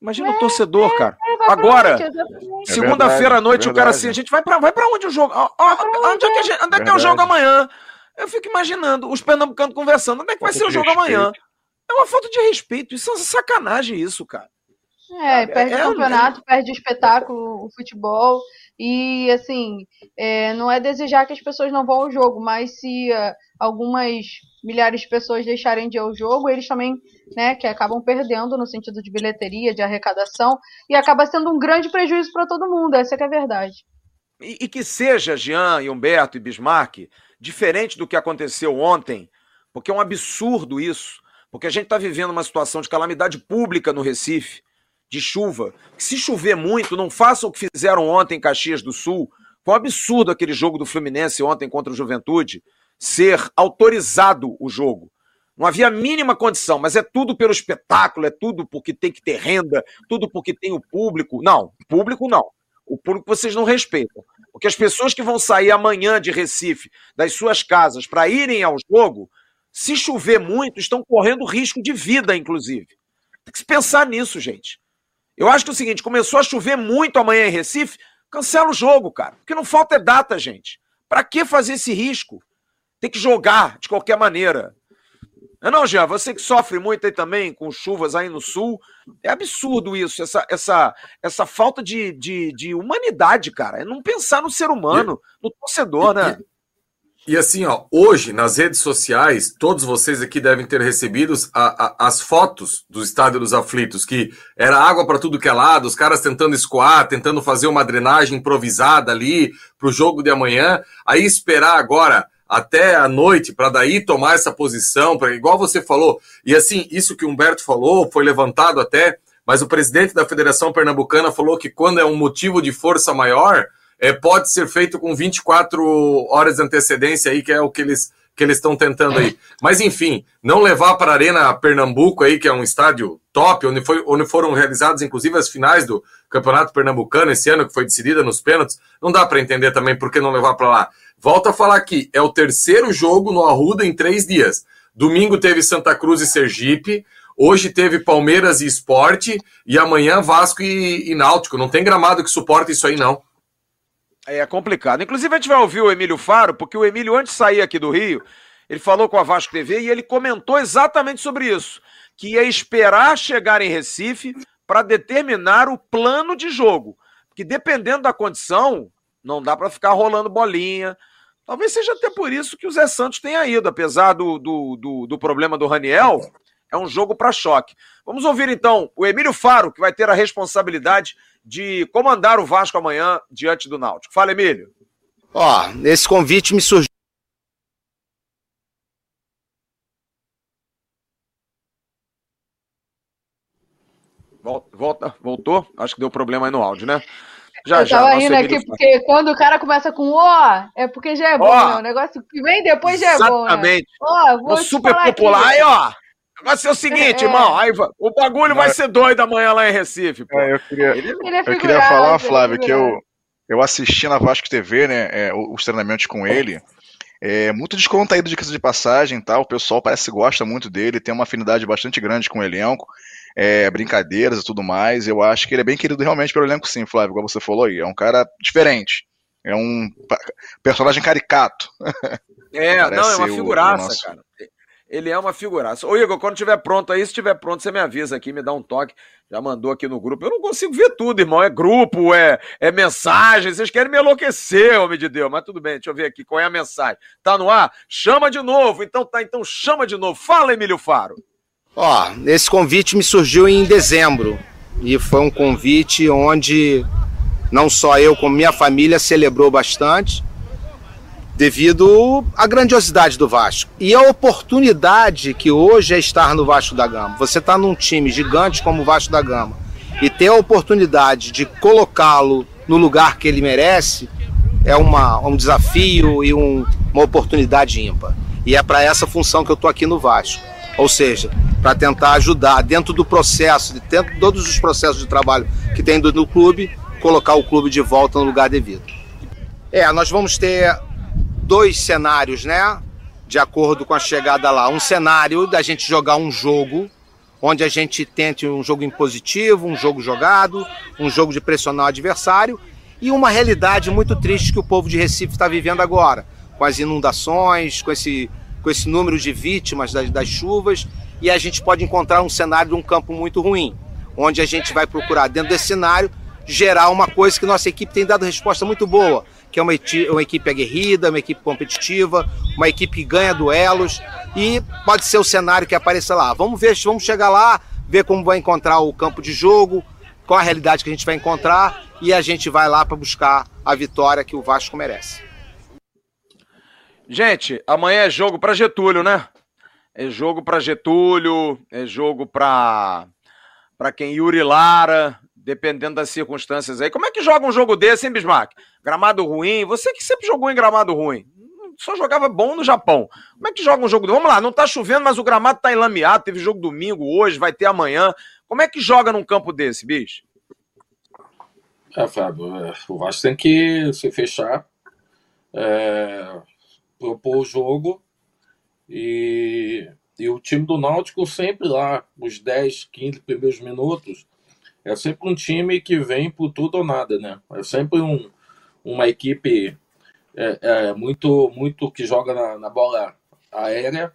Imagina é, o torcedor, é, cara. É, Agora, segunda-feira à noite, o cara assim, a gente vai pra, vai pra onde o jogo? Ó, ó, onde, é que, gente, onde é que é o jogo amanhã? Eu fico imaginando os pernambucanos conversando. Onde é que vai ser o jogo respeito. amanhã? É uma falta de respeito. Isso é sacanagem, isso, cara. É, perde é, o campeonato, é... perde o espetáculo, o futebol. E, assim, é, não é desejar que as pessoas não vão ao jogo, mas se uh, algumas milhares de pessoas deixarem de ir ao jogo, eles também, né, que acabam perdendo no sentido de bilheteria, de arrecadação, e acaba sendo um grande prejuízo para todo mundo, essa é a verdade. E, e que seja, Jean, e Humberto e Bismarck, diferente do que aconteceu ontem, porque é um absurdo isso, porque a gente está vivendo uma situação de calamidade pública no Recife, de chuva. Se chover muito, não façam o que fizeram ontem em Caxias do Sul. Foi um absurdo aquele jogo do Fluminense ontem contra o Juventude ser autorizado o jogo. Não havia a mínima condição, mas é tudo pelo espetáculo, é tudo porque tem que ter renda, tudo porque tem o público. Não, público não. O público vocês não respeitam. Porque as pessoas que vão sair amanhã de Recife, das suas casas, para irem ao jogo, se chover muito, estão correndo risco de vida, inclusive. Tem que se pensar nisso, gente. Eu acho que é o seguinte: começou a chover muito amanhã em Recife, cancela o jogo, cara. Porque não falta é data, gente. Para que fazer esse risco? Tem que jogar de qualquer maneira. Não, é não, Jean, você que sofre muito aí também com chuvas aí no sul, é absurdo isso, essa, essa, essa falta de, de, de humanidade, cara. É não pensar no ser humano, no torcedor, né? E assim, ó, hoje nas redes sociais, todos vocês aqui devem ter recebido a, a, as fotos do Estádio dos Aflitos, que era água para tudo que é lado, os caras tentando escoar, tentando fazer uma drenagem improvisada ali para o jogo de amanhã, aí esperar agora até a noite para daí tomar essa posição, para igual você falou. E assim, isso que o Humberto falou foi levantado até, mas o presidente da Federação Pernambucana falou que quando é um motivo de força maior, é, pode ser feito com 24 horas de antecedência aí, que é o que eles que eles estão tentando aí. Mas enfim, não levar para a Arena Pernambuco aí, que é um estádio top, onde, foi, onde foram realizadas inclusive as finais do Campeonato Pernambucano esse ano, que foi decidida nos pênaltis, não dá para entender também por que não levar para lá. Volto a falar aqui, é o terceiro jogo no Arruda em três dias. Domingo teve Santa Cruz e Sergipe, hoje teve Palmeiras e Esporte, e amanhã Vasco e, e Náutico. Não tem gramado que suporte isso aí, não. É complicado. Inclusive, a gente vai ouvir o Emílio Faro, porque o Emílio, antes de sair aqui do Rio, ele falou com a Vasco TV e ele comentou exatamente sobre isso. Que ia esperar chegar em Recife para determinar o plano de jogo. Que dependendo da condição, não dá para ficar rolando bolinha. Talvez seja até por isso que o Zé Santos tenha ido, apesar do, do, do, do problema do Raniel, é um jogo para choque. Vamos ouvir então o Emílio Faro, que vai ter a responsabilidade de comandar o Vasco amanhã diante do Náutico. Fala, Emílio. Ó, esse convite me surgiu. Volta, volta, voltou? Acho que deu problema aí no áudio, né? Já, eu tava já, rindo aqui porque quando o cara começa com ó, é porque já é bom, ó, né? O negócio que vem depois já é bom. Né? Exatamente. Ó, vou super popular. Aí, ó. Vai ser o seguinte, é. irmão. Aí, o bagulho vai ser doido amanhã lá em Recife. Pô. É, eu queria, Ele, é eu queria falar, Flávio, que eu, eu assisti na Vasco TV, né, é, os treinamentos com ele. É muito descontraído de casa de passagem, tá? O pessoal parece que gosta muito dele, tem uma afinidade bastante grande com o elenco é, brincadeiras e tudo mais. Eu acho que ele é bem querido realmente pelo elenco, sim, Flávio, igual você falou aí. É um cara diferente. É um personagem caricato. É, não, é uma figuraça, nosso... cara. Ele é uma figuraça. Ô, Igor, quando estiver pronto aí, se estiver pronto, você me avisa aqui, me dá um toque. Já mandou aqui no grupo. Eu não consigo ver tudo, irmão. É grupo, é, é mensagem. Vocês querem me enlouquecer, homem de Deus. Mas tudo bem, deixa eu ver aqui qual é a mensagem. Tá no ar? Chama de novo. Então tá, então chama de novo. Fala, Emílio Faro. Ó, esse convite me surgiu em dezembro e foi um convite onde não só eu, como minha família celebrou bastante devido à grandiosidade do Vasco e a oportunidade que hoje é estar no Vasco da Gama. Você está num time gigante como o Vasco da Gama e ter a oportunidade de colocá-lo no lugar que ele merece é uma, um desafio e um, uma oportunidade ímpar. E é para essa função que eu estou aqui no Vasco. Ou seja, para tentar ajudar dentro do processo, dentro de todos os processos de trabalho que tem no clube, colocar o clube de volta no lugar devido. É, nós vamos ter dois cenários, né? De acordo com a chegada lá. Um cenário da gente jogar um jogo onde a gente tente um jogo impositivo, um jogo jogado, um jogo de pressionar o adversário e uma realidade muito triste que o povo de Recife está vivendo agora, com as inundações, com esse com esse número de vítimas das, das chuvas e a gente pode encontrar um cenário de um campo muito ruim, onde a gente vai procurar, dentro desse cenário, gerar uma coisa que nossa equipe tem dado resposta muito boa, que é uma, uma equipe aguerrida, uma equipe competitiva, uma equipe que ganha duelos e pode ser o cenário que apareça lá. Vamos ver, vamos chegar lá, ver como vai encontrar o campo de jogo, qual a realidade que a gente vai encontrar e a gente vai lá para buscar a vitória que o Vasco merece. Gente, amanhã é jogo para Getúlio, né? É jogo para Getúlio, é jogo para para quem Yuri Lara, dependendo das circunstâncias aí. Como é que joga um jogo desse, hein, Bismarck? Gramado ruim, você que sempre jogou em gramado ruim. Só jogava bom no Japão. Como é que joga um jogo? Vamos lá, não tá chovendo, mas o gramado tá enlameado. Teve jogo domingo, hoje, vai ter amanhã. Como é que joga num campo desse, bicho? É, Fábio, é, o Vasco tem que se fechar. É, propor o jogo e, e o time do Náutico sempre lá, os 10, 15 primeiros minutos, é sempre um time que vem por tudo ou nada, né? É sempre um, uma equipe é, é, muito, muito que joga na, na bola aérea.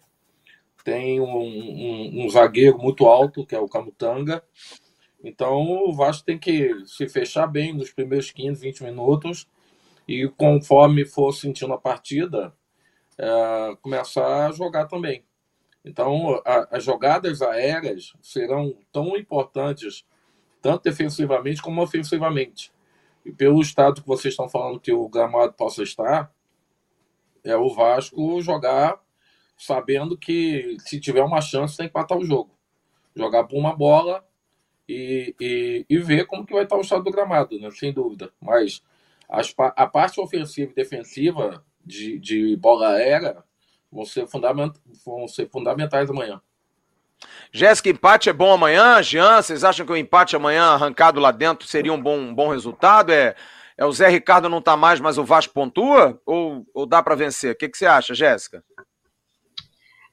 Tem um, um, um, zagueiro muito alto, que é o Camutanga. Então o Vasco tem que se fechar bem nos primeiros 15, 20 minutos. E conforme for sentindo a partida, é, começar a jogar também. Então, a, as jogadas aéreas serão tão importantes, tanto defensivamente como ofensivamente. E pelo estado que vocês estão falando que o gramado possa estar, é o Vasco jogar sabendo que se tiver uma chance tem que empatar o jogo. Jogar por uma bola e, e, e, ver como que vai estar o estado do gramado, né? sem dúvida. Mas as, a parte ofensiva e defensiva de, de bola aérea vão ser, fundament, vão ser fundamentais amanhã. Jéssica, empate é bom amanhã? Jean, vocês acham que o empate amanhã arrancado lá dentro seria um bom, um bom resultado? É, é o Zé Ricardo não tá mais, mas o Vasco pontua? Ou, ou dá para vencer? O que, que você acha, Jéssica?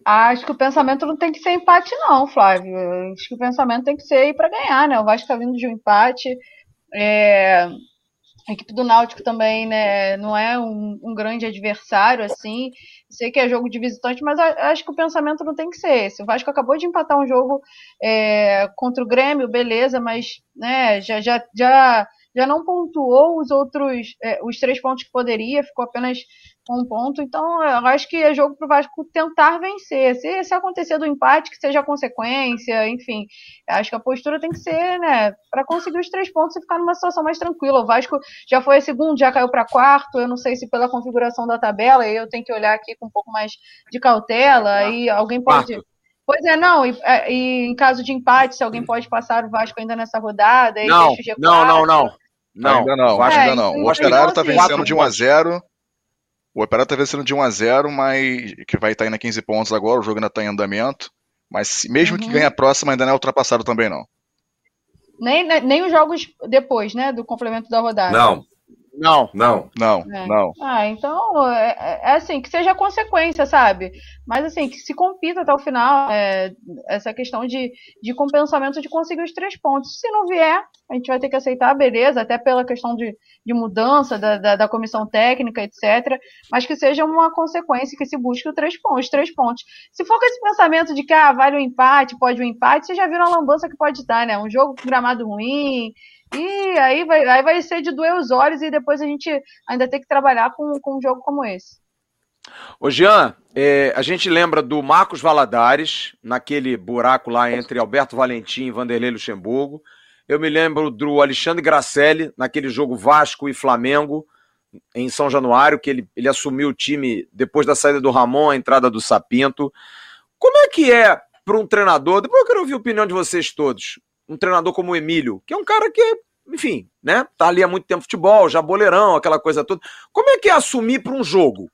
Acho que o pensamento não tem que ser empate, não, Flávio. Acho que o pensamento tem que ser ir para ganhar, né? O Vasco tá vindo de um empate. É... A equipe do Náutico também, né, não é um, um, grande adversário, assim. Sei que é jogo de visitante, mas acho que o pensamento não tem que ser esse. O Vasco acabou de empatar um jogo é, contra o Grêmio, beleza, mas né, já, já, já, já não pontuou os outros, é, os três pontos que poderia, ficou apenas um ponto. Então, eu acho que é jogo para o Vasco tentar vencer. Se, se acontecer do empate, que seja a consequência, enfim. Acho que a postura tem que ser, né, para conseguir os três pontos e ficar numa situação mais tranquila. O Vasco já foi a segundo, já caiu para quarto. Eu não sei se pela configuração da tabela, eu tenho que olhar aqui com um pouco mais de cautela. E alguém pode. Quarto. Pois é, não, e, é, e, em caso de empate, se alguém pode passar o Vasco ainda nessa rodada. Não, não, não, não. Não, ainda não, é, ainda não. O Operário está vencendo de 1 a 0 o Operário está vencendo de 1 a 0 mas que vai estar tá indo a 15 pontos agora, o jogo ainda está em andamento. Mas mesmo uhum. que ganhe a próxima, ainda não é ultrapassado também, não. Nem, nem os jogos depois, né? Do complemento da rodada. Não. Não. Não. Não. É. Não. Ah, então é, é, assim, que seja consequência, sabe? Mas assim, que se compita até o final, é, essa questão de, de compensamento de conseguir os três pontos. Se não vier, a gente vai ter que aceitar, beleza, até pela questão de, de mudança da, da, da comissão técnica, etc. Mas que seja uma consequência que se busque os três pontos, os três pontos. Se for com esse pensamento de que ah, vale o um empate, pode o um empate, vocês já viram a lambança que pode dar, né? Um jogo com gramado ruim, e aí vai, aí vai ser de doer os olhos e depois a gente ainda tem que trabalhar com, com um jogo como esse. Ô Jean, é, a gente lembra do Marcos Valadares, naquele buraco lá entre Alberto Valentim e Vanderlei Luxemburgo. Eu me lembro do Alexandre Gracelli, naquele jogo Vasco e Flamengo, em São Januário, que ele, ele assumiu o time depois da saída do Ramon, a entrada do Sapinto. Como é que é para um treinador? Depois eu quero ouvir a opinião de vocês todos um treinador como o Emílio, que é um cara que, enfim, né, tá ali há muito tempo futebol, já boleirão, aquela coisa toda. Como é que é assumir para um jogo?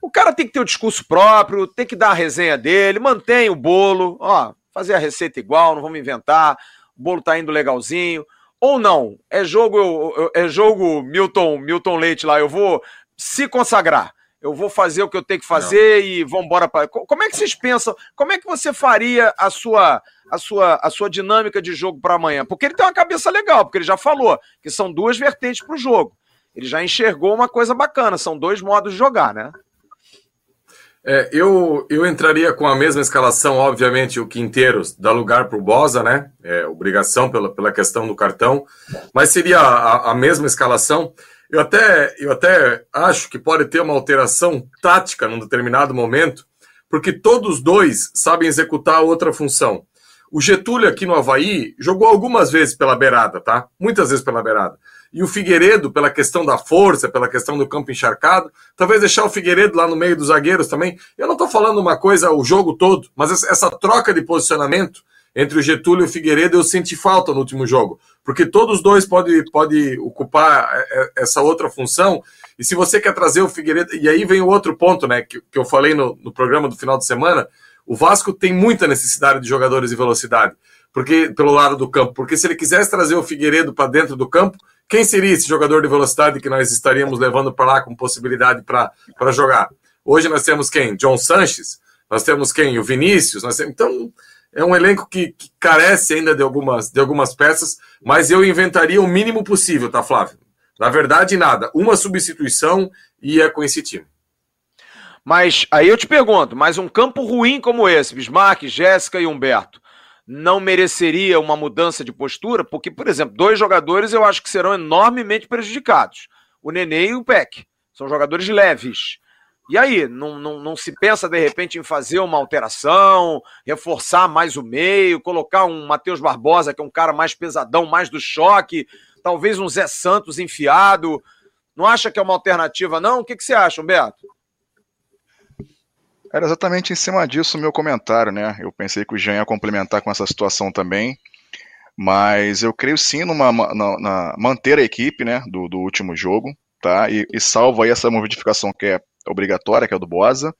O cara tem que ter o discurso próprio, tem que dar a resenha dele, mantém o bolo, ó, fazer a receita igual, não vamos inventar, o bolo tá indo legalzinho. Ou não, é jogo, é jogo Milton, Milton Leite lá, eu vou se consagrar eu vou fazer o que eu tenho que fazer não. e vamos embora para. Como é que vocês pensam? Como é que você faria a sua a sua a sua dinâmica de jogo para amanhã? Porque ele tem uma cabeça legal, porque ele já falou que são duas vertentes para o jogo. Ele já enxergou uma coisa bacana, são dois modos de jogar, né? É, eu, eu entraria com a mesma escalação, obviamente, o Quinteiros dá lugar para o Bosa, né? É, obrigação pela, pela questão do cartão, mas seria a, a mesma escalação. Eu até, eu até acho que pode ter uma alteração tática num determinado momento, porque todos dois sabem executar outra função. O Getúlio aqui no Havaí jogou algumas vezes pela beirada, tá? Muitas vezes pela beirada. E o Figueiredo, pela questão da força, pela questão do campo encharcado, talvez deixar o Figueiredo lá no meio dos zagueiros também. Eu não estou falando uma coisa o jogo todo, mas essa troca de posicionamento entre o Getúlio e o Figueiredo eu senti falta no último jogo, porque todos dois podem pode ocupar é, é, essa outra função. E se você quer trazer o Figueiredo, e aí vem o outro ponto, né, que, que eu falei no, no programa do final de semana, o Vasco tem muita necessidade de jogadores de velocidade, porque pelo lado do campo, porque se ele quisesse trazer o Figueiredo para dentro do campo, quem seria esse jogador de velocidade que nós estaríamos levando para lá com possibilidade para jogar? Hoje nós temos quem? John Sanches, nós temos quem? O Vinícius, nós temos... então é um elenco que, que, carece ainda de algumas, de algumas peças, mas eu inventaria o mínimo possível, tá, Flávio? Na verdade, nada. Uma substituição e é com esse time. Mas aí eu te pergunto, mas um campo ruim como esse, Bismarck, Jéssica e Humberto, não mereceria uma mudança de postura? Porque, por exemplo, dois jogadores eu acho que serão enormemente prejudicados. O Nenê e o Peck. São jogadores leves. E aí, não, não, não se pensa de repente em fazer uma alteração, reforçar mais o meio, colocar um Matheus Barbosa, que é um cara mais pesadão, mais do choque, talvez um Zé Santos enfiado. Não acha que é uma alternativa, não? O que, que você acha, Humberto? Era exatamente em cima disso o meu comentário, né? Eu pensei que o Jean ia complementar com essa situação também, mas eu creio sim numa, na, na manter a equipe, né, do, do último jogo, tá? E, e salvo aí essa modificação que é obrigatória, que é a do Bosa,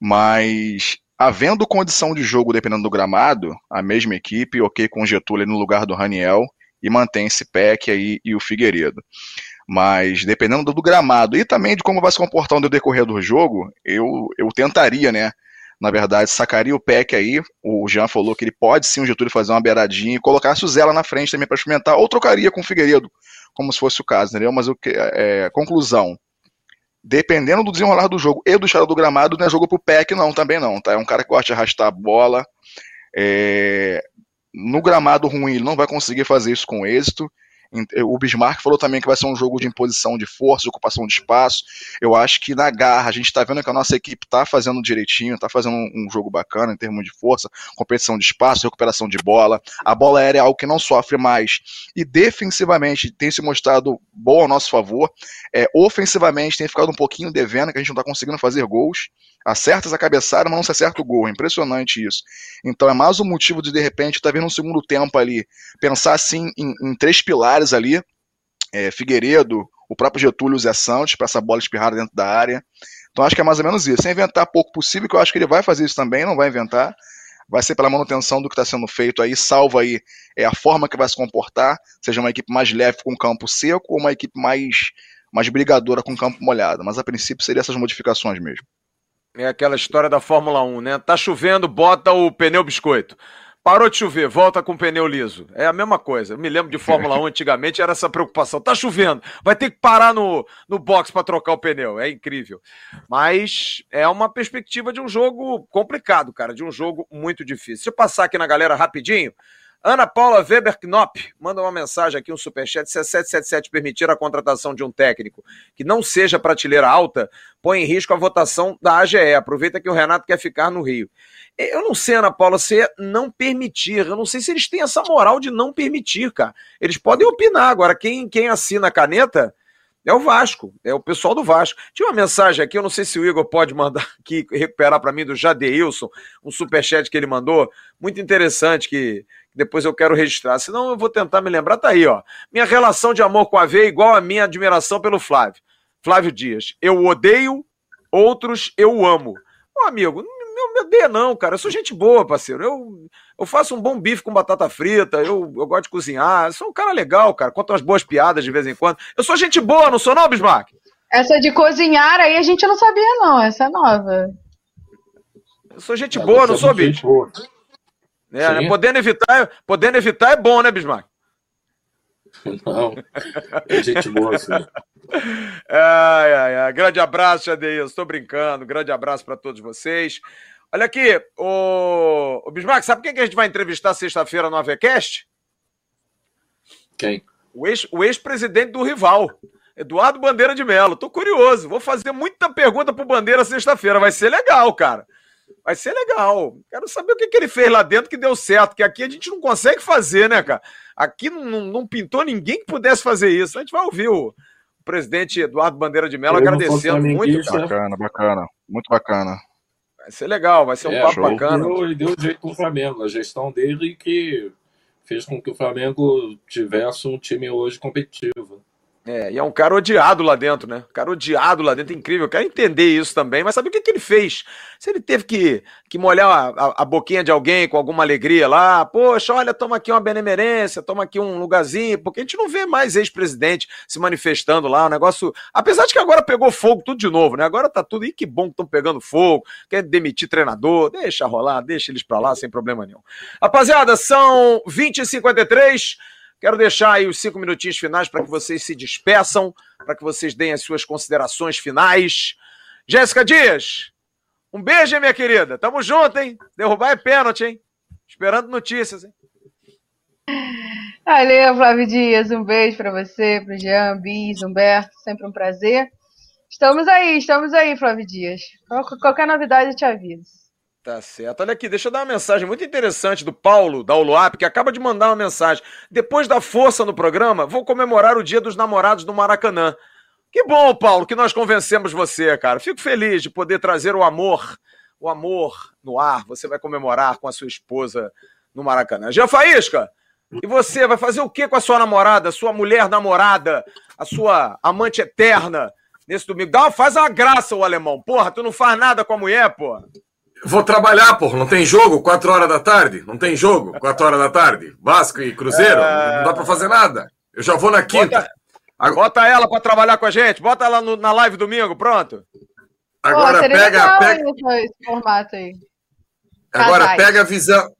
mas havendo condição de jogo dependendo do gramado, a mesma equipe, ok com o Getúlio no lugar do Raniel e mantém esse Peck aí e o Figueiredo. Mas dependendo do, gramado e também de como vai se comportar no decorrer do jogo, eu, eu tentaria, né? Na verdade, sacaria o Peck aí. O Jean falou que ele pode sim o Getúlio fazer uma beiradinha e colocasse o Zela na frente também para experimentar, ou trocaria com o Figueiredo, como se fosse o caso, entendeu? Mas o que é, conclusão, dependendo do desenrolar do jogo e do estado do gramado, não é jogo pro PEC, não, também não, tá? É um cara que gosta de arrastar a bola. É... No gramado ruim, ele não vai conseguir fazer isso com êxito. O Bismarck falou também que vai ser um jogo de imposição de força, de ocupação de espaço. Eu acho que na garra, a gente está vendo que a nossa equipe está fazendo direitinho, está fazendo um jogo bacana em termos de força, competição de espaço, recuperação de bola. A bola aérea é algo que não sofre mais. E defensivamente tem se mostrado bom ao nosso favor. É, ofensivamente tem ficado um pouquinho devendo, que a gente não está conseguindo fazer gols. Acertas a cabeçada, mas não se acerta o gol. É impressionante isso. Então é mais um motivo de, de repente, estar tá vendo um segundo tempo ali, pensar assim em, em três pilares ali. É, Figueiredo, o próprio Getúlio Zé Santos, para essa bola espirrada dentro da área. Então acho que é mais ou menos isso. Sem inventar pouco possível, que eu acho que ele vai fazer isso também, não vai inventar. Vai ser pela manutenção do que está sendo feito aí, salvo aí é a forma que vai se comportar, seja uma equipe mais leve com campo seco ou uma equipe mais, mais brigadora com campo molhado. Mas a princípio seria essas modificações mesmo. É aquela história da Fórmula 1, né? Tá chovendo, bota o pneu biscoito. Parou de chover, volta com pneu liso. É a mesma coisa. Eu me lembro de Fórmula 1 antigamente, era essa preocupação. Tá chovendo, vai ter que parar no, no box para trocar o pneu. É incrível. Mas é uma perspectiva de um jogo complicado, cara, de um jogo muito difícil. Deixa eu passar aqui na galera rapidinho. Ana Paula Weber Knopp manda uma mensagem aqui, um superchat. Se a 777 permitir a contratação de um técnico que não seja prateleira alta, põe em risco a votação da AGE. Aproveita que o Renato quer ficar no Rio. Eu não sei, Ana Paula, se é não permitir. Eu não sei se eles têm essa moral de não permitir, cara. Eles podem opinar. Agora, quem, quem assina a caneta é o Vasco, é o pessoal do Vasco. Tinha uma mensagem aqui, eu não sei se o Igor pode mandar aqui, recuperar para mim, do Jadeilson, um superchat que ele mandou, muito interessante, que depois eu quero registrar. Senão eu vou tentar me lembrar. Tá aí, ó. Minha relação de amor com a V é igual a minha admiração pelo Flávio. Flávio Dias. Eu odeio, outros eu amo. Ô, amigo, não me odeia, não, cara. Eu sou gente boa, parceiro. Eu, eu faço um bom bife com batata frita, eu, eu gosto de cozinhar. Eu sou um cara legal, cara. Conto umas boas piadas de vez em quando. Eu sou gente boa, não sou, não, Bismarck? Essa de cozinhar aí a gente não sabia, não. Essa é nova. Eu sou gente boa, não sou, bicho? É, né? podendo, evitar, podendo evitar é bom, né, Bismarck? Não, é gente boa, sim. Ai, ai, ai. Grande abraço, Jadeilson. Estou brincando. Grande abraço para todos vocês. Olha aqui, o, o Bismarck, sabe quem que a gente vai entrevistar sexta-feira no AVCast? Quem? O ex-presidente ex do rival, Eduardo Bandeira de Mello. Tô curioso. Vou fazer muita pergunta pro Bandeira sexta-feira. Vai ser legal, cara. Vai ser legal. Quero saber o que, que ele fez lá dentro que deu certo, que aqui a gente não consegue fazer, né, cara? Aqui não, não, não pintou ninguém que pudesse fazer isso. A gente vai ouvir o, o presidente Eduardo Bandeira de Mello agradecendo muito. Cara. Bacana, bacana. Muito bacana. Vai ser legal, vai ser um é, papo bacana. Ele deu jeito com o Flamengo. A gestão dele que fez com que o Flamengo tivesse um time hoje competitivo. É, e é um cara odiado lá dentro, né? Um cara odiado lá dentro, incrível. Eu quero entender isso também, mas sabe o que, que ele fez? Se ele teve que, que molhar a, a, a, boquinha de alguém com alguma alegria lá, poxa, olha, toma aqui uma benemerência, toma aqui um lugarzinho, porque a gente não vê mais ex-presidente se manifestando lá, o negócio. Apesar de que agora pegou fogo tudo de novo, né? Agora tá tudo. E que bom que estão pegando fogo, quer demitir treinador, deixa rolar, deixa eles pra lá sem problema nenhum. Rapaziada, são 20h53. Quero deixar aí os cinco minutinhos finais para que vocês se despeçam, para que vocês deem as suas considerações finais. Jéssica Dias, um beijo, minha querida. Tamo junto, hein? Derrubar é pênalti, hein? Esperando notícias, hein? Valeu, Flávio Dias. Um beijo para você, para Jean, Bis, Humberto. Sempre um prazer. Estamos aí, estamos aí, Flávio Dias. Qualquer novidade eu te aviso. Tá certo. Olha aqui, deixa eu dar uma mensagem muito interessante do Paulo, da Uluap, que acaba de mandar uma mensagem. Depois da força no programa, vou comemorar o Dia dos Namorados do Maracanã. Que bom, Paulo, que nós convencemos você, cara. Fico feliz de poder trazer o amor, o amor no ar. Você vai comemorar com a sua esposa no Maracanã. Jean Faísca, e você vai fazer o que com a sua namorada, a sua mulher namorada, a sua amante eterna nesse domingo? Dá, faz uma graça, o alemão. Porra, tu não faz nada com a mulher, porra. Vou trabalhar, pô. Não tem jogo? Quatro horas da tarde? Não tem jogo? Quatro horas da tarde? Vasco e Cruzeiro? É... Não dá pra fazer nada. Eu já vou na quinta. Bota, bota ela pra trabalhar com a gente. Bota ela no, na live domingo, pronto. Agora Pô, pega. pega... Esse formato aí. Agora pega a visão.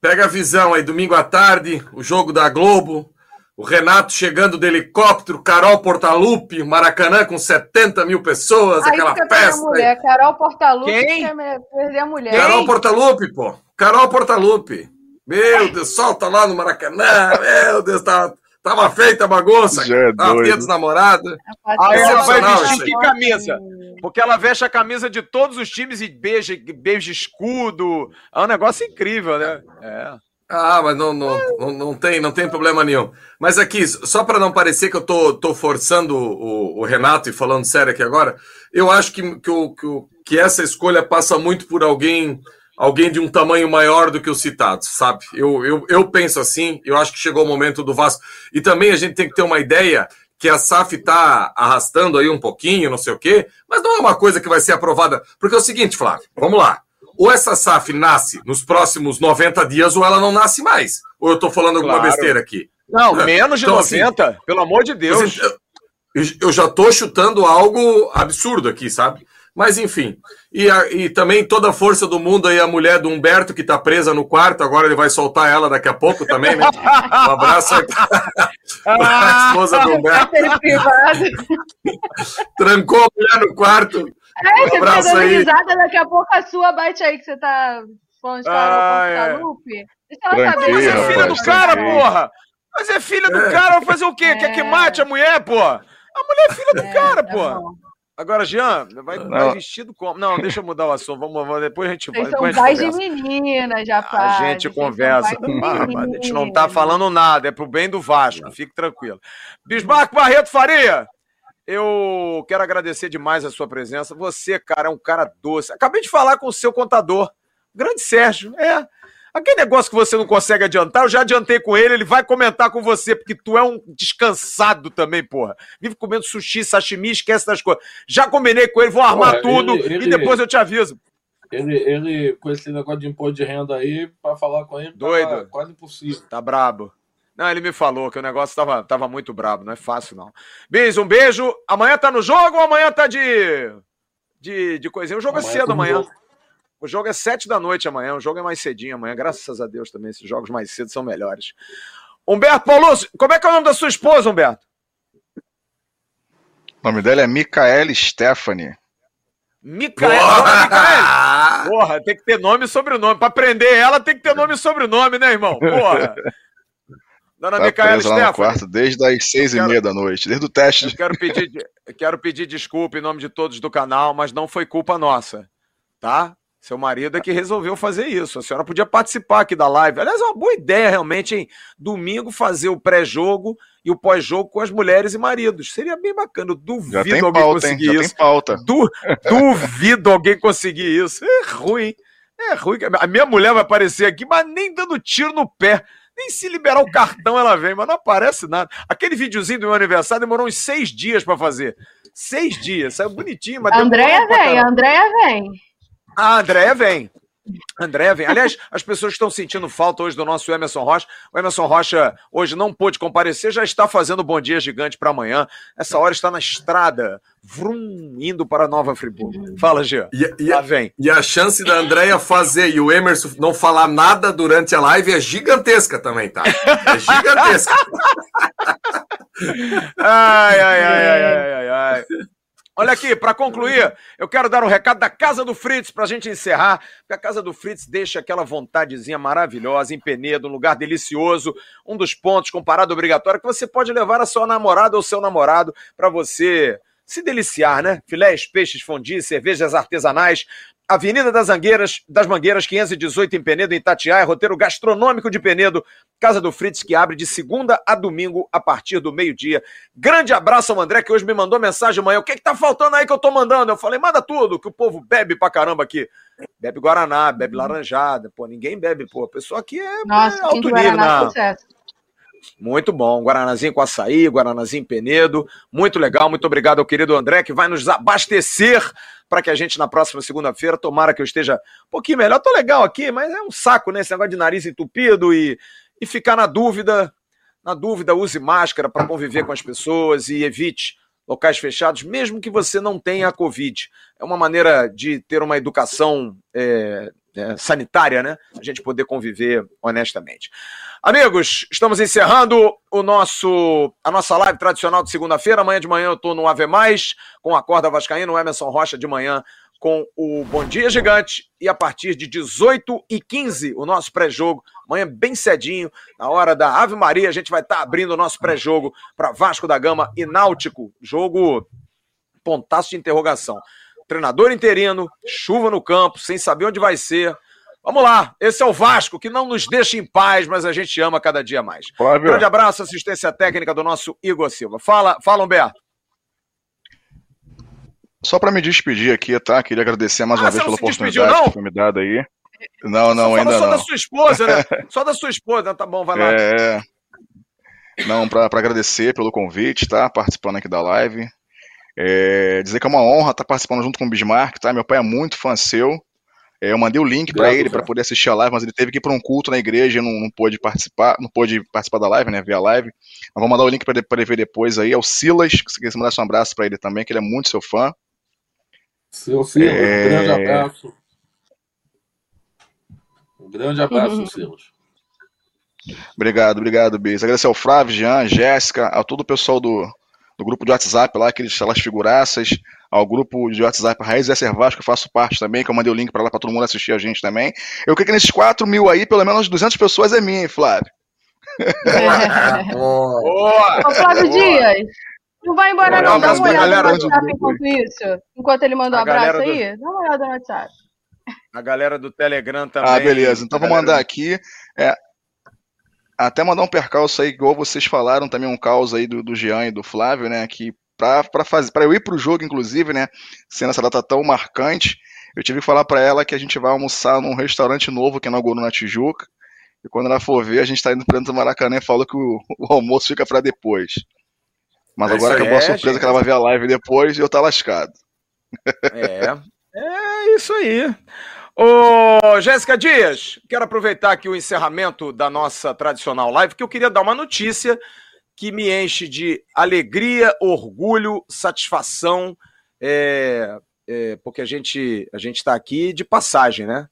Pega a visão aí, domingo à tarde, o jogo da Globo. O Renato chegando de helicóptero, Carol Portalupe, Maracanã com 70 mil pessoas, Aí aquela festa. Mulher. Carol Portalupe Quem? quer perder a mulher. Carol Portalupe, pô. Carol Portalupe. Meu Deus, solta lá no Maracanã. Meu Deus, tá, Tava feita a bagunça. É Tava dos namorados. Aí ela vai vestir que camisa? Porque ela veste a camisa de todos os times e beija, beija escudo. É um negócio incrível, né? É. Ah, mas não, não, não, não tem, não tem problema nenhum. Mas aqui, só para não parecer que eu tô, tô forçando o, o Renato e falando sério aqui agora, eu acho que, que, o, que, o- que essa escolha passa muito por alguém alguém de um tamanho maior do que os citados, sabe? Eu, eu, eu penso assim, eu acho que chegou o momento do Vasco. E também a gente tem que ter uma ideia que a SAF está arrastando aí um pouquinho, não sei o quê, mas não é uma coisa que vai ser aprovada. Porque é o seguinte, Flávio, vamos lá. Ou essa SAF nasce nos próximos 90 dias, ou ela não nasce mais. Ou eu estou falando alguma Claro. besteira aqui. Não, menos de Então, assim, 90, pelo amor de Deus. Eu- já tô chutando algo absurdo aqui, sabe? Mas enfim. E, a- e também toda a força do mundo aí, a mulher do Humberto, que tá presa no quarto, agora ele vai soltar ela daqui a pouco também, né? Um abraço aí pra esposa do Humberto. Trancou a mulher no quarto. É, Um você abraço dando aí. risada, daqui a pouco a sua bate aí que você tá falando de Ah, é. Lupe. Deixa ela saber. Mas é que filha do cara, porra! Mas é filha do É. cara, vai fazer o quê? Quer que É. mate a mulher, porra? A mulher é filha do É, cara, tá porra. bom. Agora, Jean, vai, vai vestido como? Não, deixa eu mudar o assunto. Vamos, vamos depois a gente vai. São a gente pais de menina, já A paz. gente Vocês são conversa. Ah, a gente não tá falando nada, é pro bem do Vasco, fique tranquilo. Bismarck Barreto Faria, eu quero agradecer demais a sua presença. Você, cara, é um cara doce. Acabei de falar com o seu contador, grande Sérgio. É. Aquele negócio que você não consegue adiantar, eu já adiantei com ele, ele vai comentar com você, porque tu é um descansado também, porra. Vive comendo sushi, sashimi, esquece das coisas. Já combinei com ele, vou armar tudo ele- e ele- depois eu te aviso. Ele, ele, com esse negócio de imposto de renda aí, pra falar com ele, Doido. tava quase impossível. Tá brabo. Não, ele me falou que o negócio tava, tava muito brabo, não é fácil, não. Bis, um beijo. Amanhã tá no jogo ou amanhã tá de. De, de coisinha? O jogo é Amanhã cedo tem amanhã. jogo. O jogo é sete da noite amanhã. O jogo é mais cedinho amanhã. Graças a Deus também. Esses jogos mais cedo são melhores. Humberto Paulucci, como é que é o nome da sua esposa, Humberto? O nome dela é Micaele Stephanie. Micael. Dona Micael. Porra! Porra, tem que ter nome e sobrenome. Pra prender ela tem que ter nome e sobrenome, né, irmão? Porra. Dona Tá Micaela lá no quarto desde as seis e quero- meia da noite, desde o teste. Eu quero pedir, quero pedir desculpa em nome de todos do canal, mas não foi culpa nossa, tá? Seu marido é que resolveu fazer isso. A senhora podia participar aqui da live. Aliás, é uma boa ideia realmente, hein? Domingo fazer o pré-jogo e o pós-jogo com as mulheres e maridos. Seria bem bacana. Eu duvido alguém pauta, hein? conseguir Já isso. tem pauta. Du- duvido alguém conseguir isso. É ruim. É ruim. A minha mulher vai aparecer aqui, mas nem dando tiro no pé. Nem se liberar o cartão ela vem, mas não aparece nada. Aquele videozinho do meu aniversário demorou uns seis dias pra fazer. Seis dias. Saiu bonitinho, mas A Andréia vem, a Andréia vem. A Andréia vem. André vem. Aliás, as pessoas estão sentindo falta hoje do nosso Emerson Rocha. O Emerson Rocha hoje não pôde comparecer, já está fazendo Bom Dia Gigante para amanhã. Essa hora está na estrada, vrum, indo para Nova Friburgo. Fala, Gia. E, e- Lá vem. e a chance da Andrea fazer e o Emerson não falar nada durante a live é gigantesca também, tá? É gigantesca. Ai, ai, ai, ai, ai, ai, ai. Olha aqui, para concluir, eu quero dar um recado da Casa do Fritz para a gente encerrar, porque a Casa do Fritz deixa aquela vontadezinha maravilhosa em Penedo, um lugar delicioso, um dos pontos com parada obrigatória que você pode levar a sua namorada ou seu namorado para você se deliciar, né? Filés, peixes, fondue, cervejas artesanais, Avenida das Angueiras, das Mangueiras, 518 em Penedo, em Itatiaia, roteiro gastronômico de Penedo, Casa do Fritz, que abre de segunda a domingo, a partir do meio-dia. Grande abraço ao André, que hoje me mandou mensagem amanhã. O que, que tá faltando aí que eu tô mandando? Eu falei, manda tudo, que o povo bebe pra caramba aqui. Bebe Guaraná, bebe laranjada. Pô, ninguém bebe, pô. A pessoa aqui é, Nossa, é alto nível, Guaraná, não. sucesso. Muito bom. Guaranazinho com açaí, Guaranazinho Penedo. Muito legal. Muito obrigado ao querido André, que vai nos abastecer para que a gente, na próxima segunda-feira, tomara que eu esteja um pouquinho melhor. Tô legal aqui, mas é um saco, né? Esse negócio de nariz entupido e, e ficar na dúvida. Na dúvida, use máscara para conviver com as pessoas e evite locais fechados, mesmo que você não tenha a Covid. É uma maneira de ter uma educação é, é, sanitária, né? A gente poder conviver honestamente. Amigos, estamos encerrando o nosso, a nossa live tradicional de segunda-feira. Amanhã de manhã eu estou no Ave Mais, com a corda vascaína, o Emerson Rocha de manhã com o Bom Dia Gigante e a partir de 18 e 15 o nosso pré-jogo. Amanhã bem cedinho, na hora da Ave Maria, a gente vai estar tá abrindo o nosso pré-jogo para Vasco da Gama e Náutico. Jogo pontaço de interrogação. Treinador interino, chuva no campo, sem saber onde vai ser. Vamos lá, esse é o Vasco, que não nos deixa em paz, mas a gente ama cada dia mais. Flávio. Grande abraço, assistência técnica do nosso Igor Silva. Fala, fala Humberto. Só para me despedir aqui, tá? Queria agradecer mais ah, uma vez pela oportunidade despediu, que foi me dada aí. Não, não, ainda só não. Só da sua esposa, né? Só da sua esposa, tá bom, vai lá. É. Não, para agradecer pelo convite, tá? Participando aqui da live. É, dizer que é uma honra estar participando junto com o Bismarck, tá? Meu pai é muito fã seu. É, eu mandei o link para ele para poder assistir a live, mas ele teve que ir para um culto na igreja e não, não pôde participar, não pôde participar da live, né? Ver a live. Mas vou mandar o link para ele ver depois aí. É o Silas, que você quer mandar um abraço para ele também, que ele é muito seu fã. Seu Silas, é... um grande abraço. Um grande abraço, uhum. Silas. Obrigado, obrigado, Bis. Agradecer ao Flávio, Jean, Jéssica, a todo o pessoal do, do grupo de WhatsApp lá, aqueles, aquelas figuraças, ao grupo de WhatsApp Raiz Esser Vasco, que eu faço parte também, que eu mandei o link para lá para todo mundo assistir a gente também. Eu creio que nesses 4 mil aí, pelo menos 200 pessoas é minha, hein, Flávio? Boa! Boa! Ô, Flávio Boa. Dias, não vai embora não, dá uma olhada no WhatsApp enquanto isso. Enquanto ele manda um abraço aí, do... dá uma olhada no WhatsApp. A galera do Telegram também. Ah, beleza. Então vou mandar aqui. É, até mandar um percalço aí, igual vocês falaram, também um caos aí do, do Jean e do Flávio, né? Que para fazer, para eu ir pro jogo, inclusive, né? Sendo essa data tão marcante, eu tive que falar para ela que a gente vai almoçar num restaurante novo que inaugurou na Tijuca. E quando ela for ver, a gente tá indo para dentro do Maracanã e falou que o, o almoço fica para depois. Mas é agora acabou é, a surpresa gente. que ela vai ver a live depois e eu tá lascado. É, é isso aí. Ô, Jéssica Dias, quero aproveitar aqui o encerramento da nossa tradicional live, que eu queria dar uma notícia que me enche de alegria, orgulho, satisfação, é, é, porque a gente a gente está aqui de passagem, né?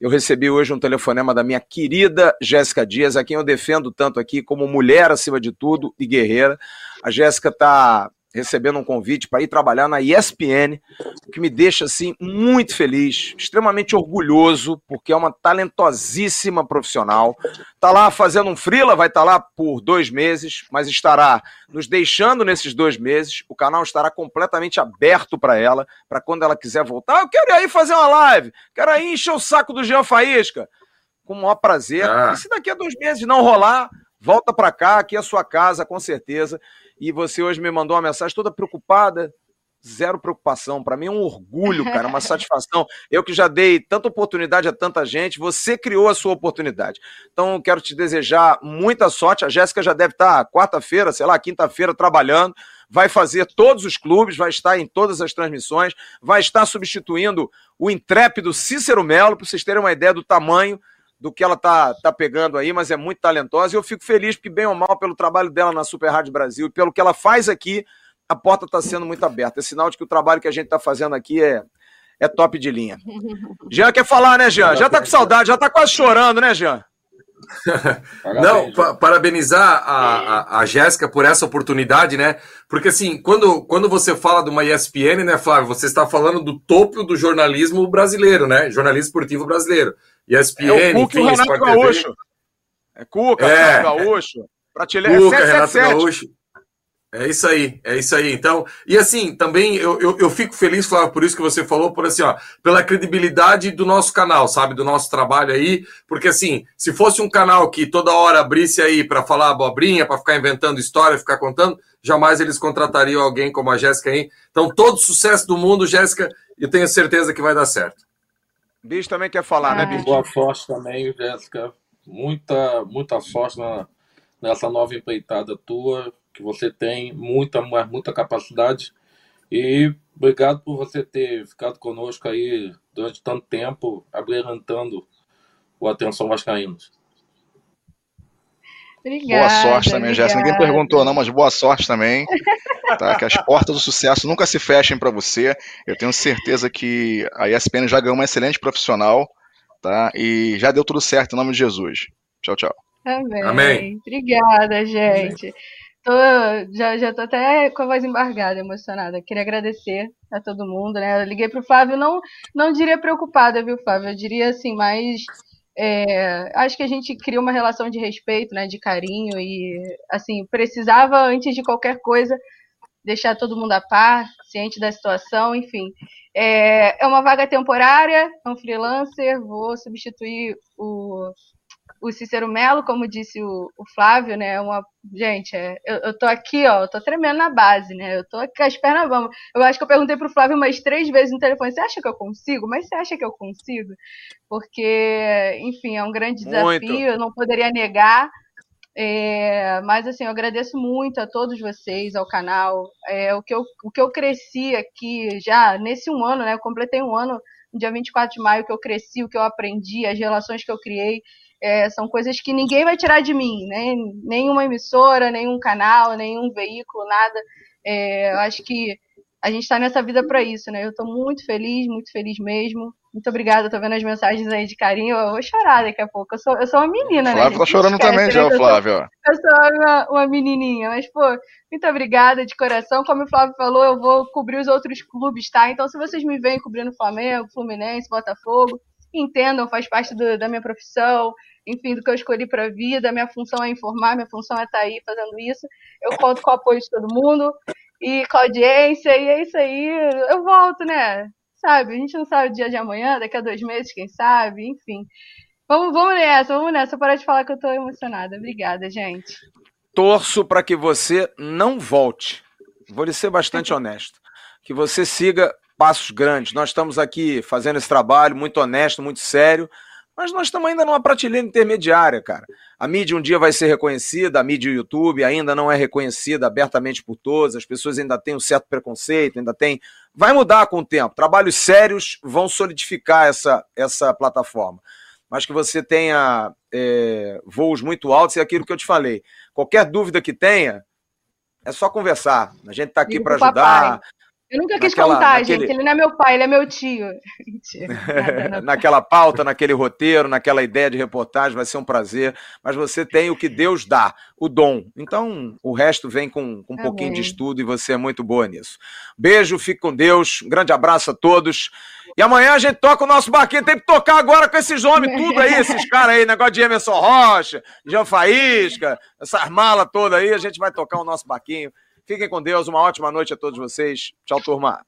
Eu recebi hoje um telefonema da minha querida Jéssica Dias, a quem eu defendo tanto aqui como mulher acima de tudo e guerreira. A Jéssica está recebendo um convite para ir trabalhar na ESPN, o que me deixa assim muito feliz, extremamente orgulhoso, porque é uma talentosíssima profissional. Está lá fazendo um frila, vai estar tá lá por dois meses, mas estará nos deixando nesses dois meses. O canal estará completamente aberto para ela, para quando ela quiser voltar. Eu quero ir aí fazer uma live, quero ir encher o saco do Jean Faísca. Com o maior prazer. Ah. E se daqui a dois meses não rolar, volta para cá, aqui é a sua casa, com certeza e você hoje me mandou uma mensagem toda preocupada. Zero preocupação. Para mim é um orgulho, cara, uma satisfação. Eu que já dei tanta oportunidade a tanta gente, você criou a sua oportunidade. Então, quero te desejar muita sorte. A Jéssica já deve estar quarta-feira, sei lá, quinta-feira trabalhando vai fazer todos os clubes, vai estar em todas as transmissões, vai estar substituindo o intrépido Cícero Melo, para vocês terem uma ideia do tamanho do que ela tá, tá pegando aí, mas é muito talentosa e eu fico feliz porque, bem ou mal, pelo trabalho dela na Super Rádio Brasil e pelo que ela faz aqui, a porta está sendo muito aberta. É sinal de que o trabalho que a gente está fazendo aqui é, é top de linha. Jean quer falar, né, Jean? Já tá com saudade, já tá quase chorando, né, Jean? Não, pa parabenizar a, a, a Jéssica por essa oportunidade, né? Porque assim, quando, quando você fala de uma ESPN, né, Flávio, você está falando do topo do jornalismo brasileiro, né? Jornalismo esportivo brasileiro. ESPN, é o Cuca enfim, Renato Gaúcho. É Cuca, é, Renato Gaúcho. Prateleira Cuca, 777. Renato Gaúcho. É isso aí, é isso aí. Então, e assim, também eu, eu, eu, fico feliz, Flávio, por isso que você falou, por assim, ó, pela credibilidade do nosso canal, sabe, do nosso trabalho aí, porque assim, se fosse um canal que toda hora abrisse aí para falar abobrinha, para ficar inventando história, ficar contando, jamais eles contratariam alguém como a Jéssica aí. Então, todo sucesso do mundo, Jéssica, eu tenho certeza que vai dar certo. Bicho também quer falar, né, Bicho? Boa sorte também, Jéssica. Muita, muita sorte na, nessa nova empreitada tua, que você tem muita, muita capacidade. E obrigado por você ter ficado conosco aí durante tanto tempo, abrilhantando o Atenção Vascaínos. Obrigada, boa sorte também, Jéssica. Ninguém perguntou, não, mas boa sorte também. Tá? Que as portas do sucesso nunca se fechem para você. Eu tenho certeza que a ESPN já ganhou uma excelente profissional, tá? E já deu tudo certo em nome de Jesus. Tchau, tchau. Amém. Amém. Obrigada, gente. Tô, já, já tô até com a voz embargada, emocionada. Queria agradecer a todo mundo, né? Eu liguei pro Flávio, não, não diria preocupada, viu, Flávio? Eu diria assim, mais. É, acho que a gente cria uma relação de respeito, né, de carinho e assim precisava antes de qualquer coisa deixar todo mundo a par, ciente da situação, enfim. É, é uma vaga temporária, é um freelancer, vou substituir o, o Cícero Melo, como disse o, o Flávio, né? Uma, gente, é, eu, eu tô aqui, ó, eu tô tremendo na base, né? Eu tô aqui com as pernas vamos. Eu acho que eu perguntei pro Flávio umas três vezes no telefone, você acha que eu consigo? Mas você acha que eu consigo? Porque, enfim, é um grande desafio, Muito. eu não poderia negar. É, mas assim, eu agradeço muito a todos vocês, ao canal. É, o, que eu, o que eu cresci aqui já nesse um ano, né? Eu completei um ano no dia 24 de maio que eu cresci, o que eu aprendi, as relações que eu criei. É, são coisas que ninguém vai tirar de mim, né? Nenhuma emissora, nenhum canal, nenhum veículo, nada. É, eu acho que a gente está nessa vida para isso, né? Eu estou muito feliz, muito feliz mesmo. Muito obrigada, tô vendo as mensagens aí de carinho. Eu vou chorar daqui a pouco. Eu sou, eu sou uma menina, Flávio né? Flávio tá chorando esquece, também né? já, o Flávio. Eu sou, eu sou uma, uma, menininha. Mas, pô, muito obrigada de coração. Como o Flávio falou, eu vou cobrir os outros clubes, tá? Então, se vocês me veem cobrindo Flamengo, Fluminense, Botafogo, entendam, faz parte do, da minha profissão, enfim, do que eu escolhi para a vida. Minha função é informar, minha função é estar tá aí fazendo isso. Eu conto com o apoio de todo mundo e com a audiência, e é isso aí. Eu volto, né? sabe? A gente não sabe o dia de amanhã, daqui a dois meses, quem sabe, enfim. Vamos, vamos nessa, vamos nessa. Parar de falar que eu tô emocionada. Obrigada, gente. Torço para que você não volte. Vou lhe ser bastante honesto. Que você siga passos grandes. Nós estamos aqui fazendo esse trabalho muito honesto, muito sério, mas nós estamos ainda numa prateleira intermediária, cara. A mídia um dia vai ser reconhecida, a mídia YouTube ainda não é reconhecida abertamente por todos, as pessoas ainda têm um certo preconceito, ainda tem. Vai mudar com o tempo. Trabalhos sérios vão solidificar essa, essa plataforma. Mas que você tenha é, voos muito altos, é aquilo que eu te falei. Qualquer dúvida que tenha, é só conversar. A gente está aqui para ajudar. Eu nunca quis naquela, contar, naquele... gente. Ele não é meu pai, ele é meu tio. naquela pauta, naquele roteiro, naquela ideia de reportagem, vai ser um prazer. Mas você tem o que Deus dá, o dom. Então, o resto vem com, com um pouquinho de estudo e você é muito boa nisso. Beijo, fique com Deus. Um grande abraço a todos. E amanhã a gente toca o nosso barquinho. Tem que tocar agora com esses homens, tudo aí, esses caras aí, negócio de Emerson Rocha, Jean Faísca, essas malas todas aí. A gente vai tocar o nosso barquinho. Fiquem com Deus, uma ótima noite a todos vocês. Tchau, turma.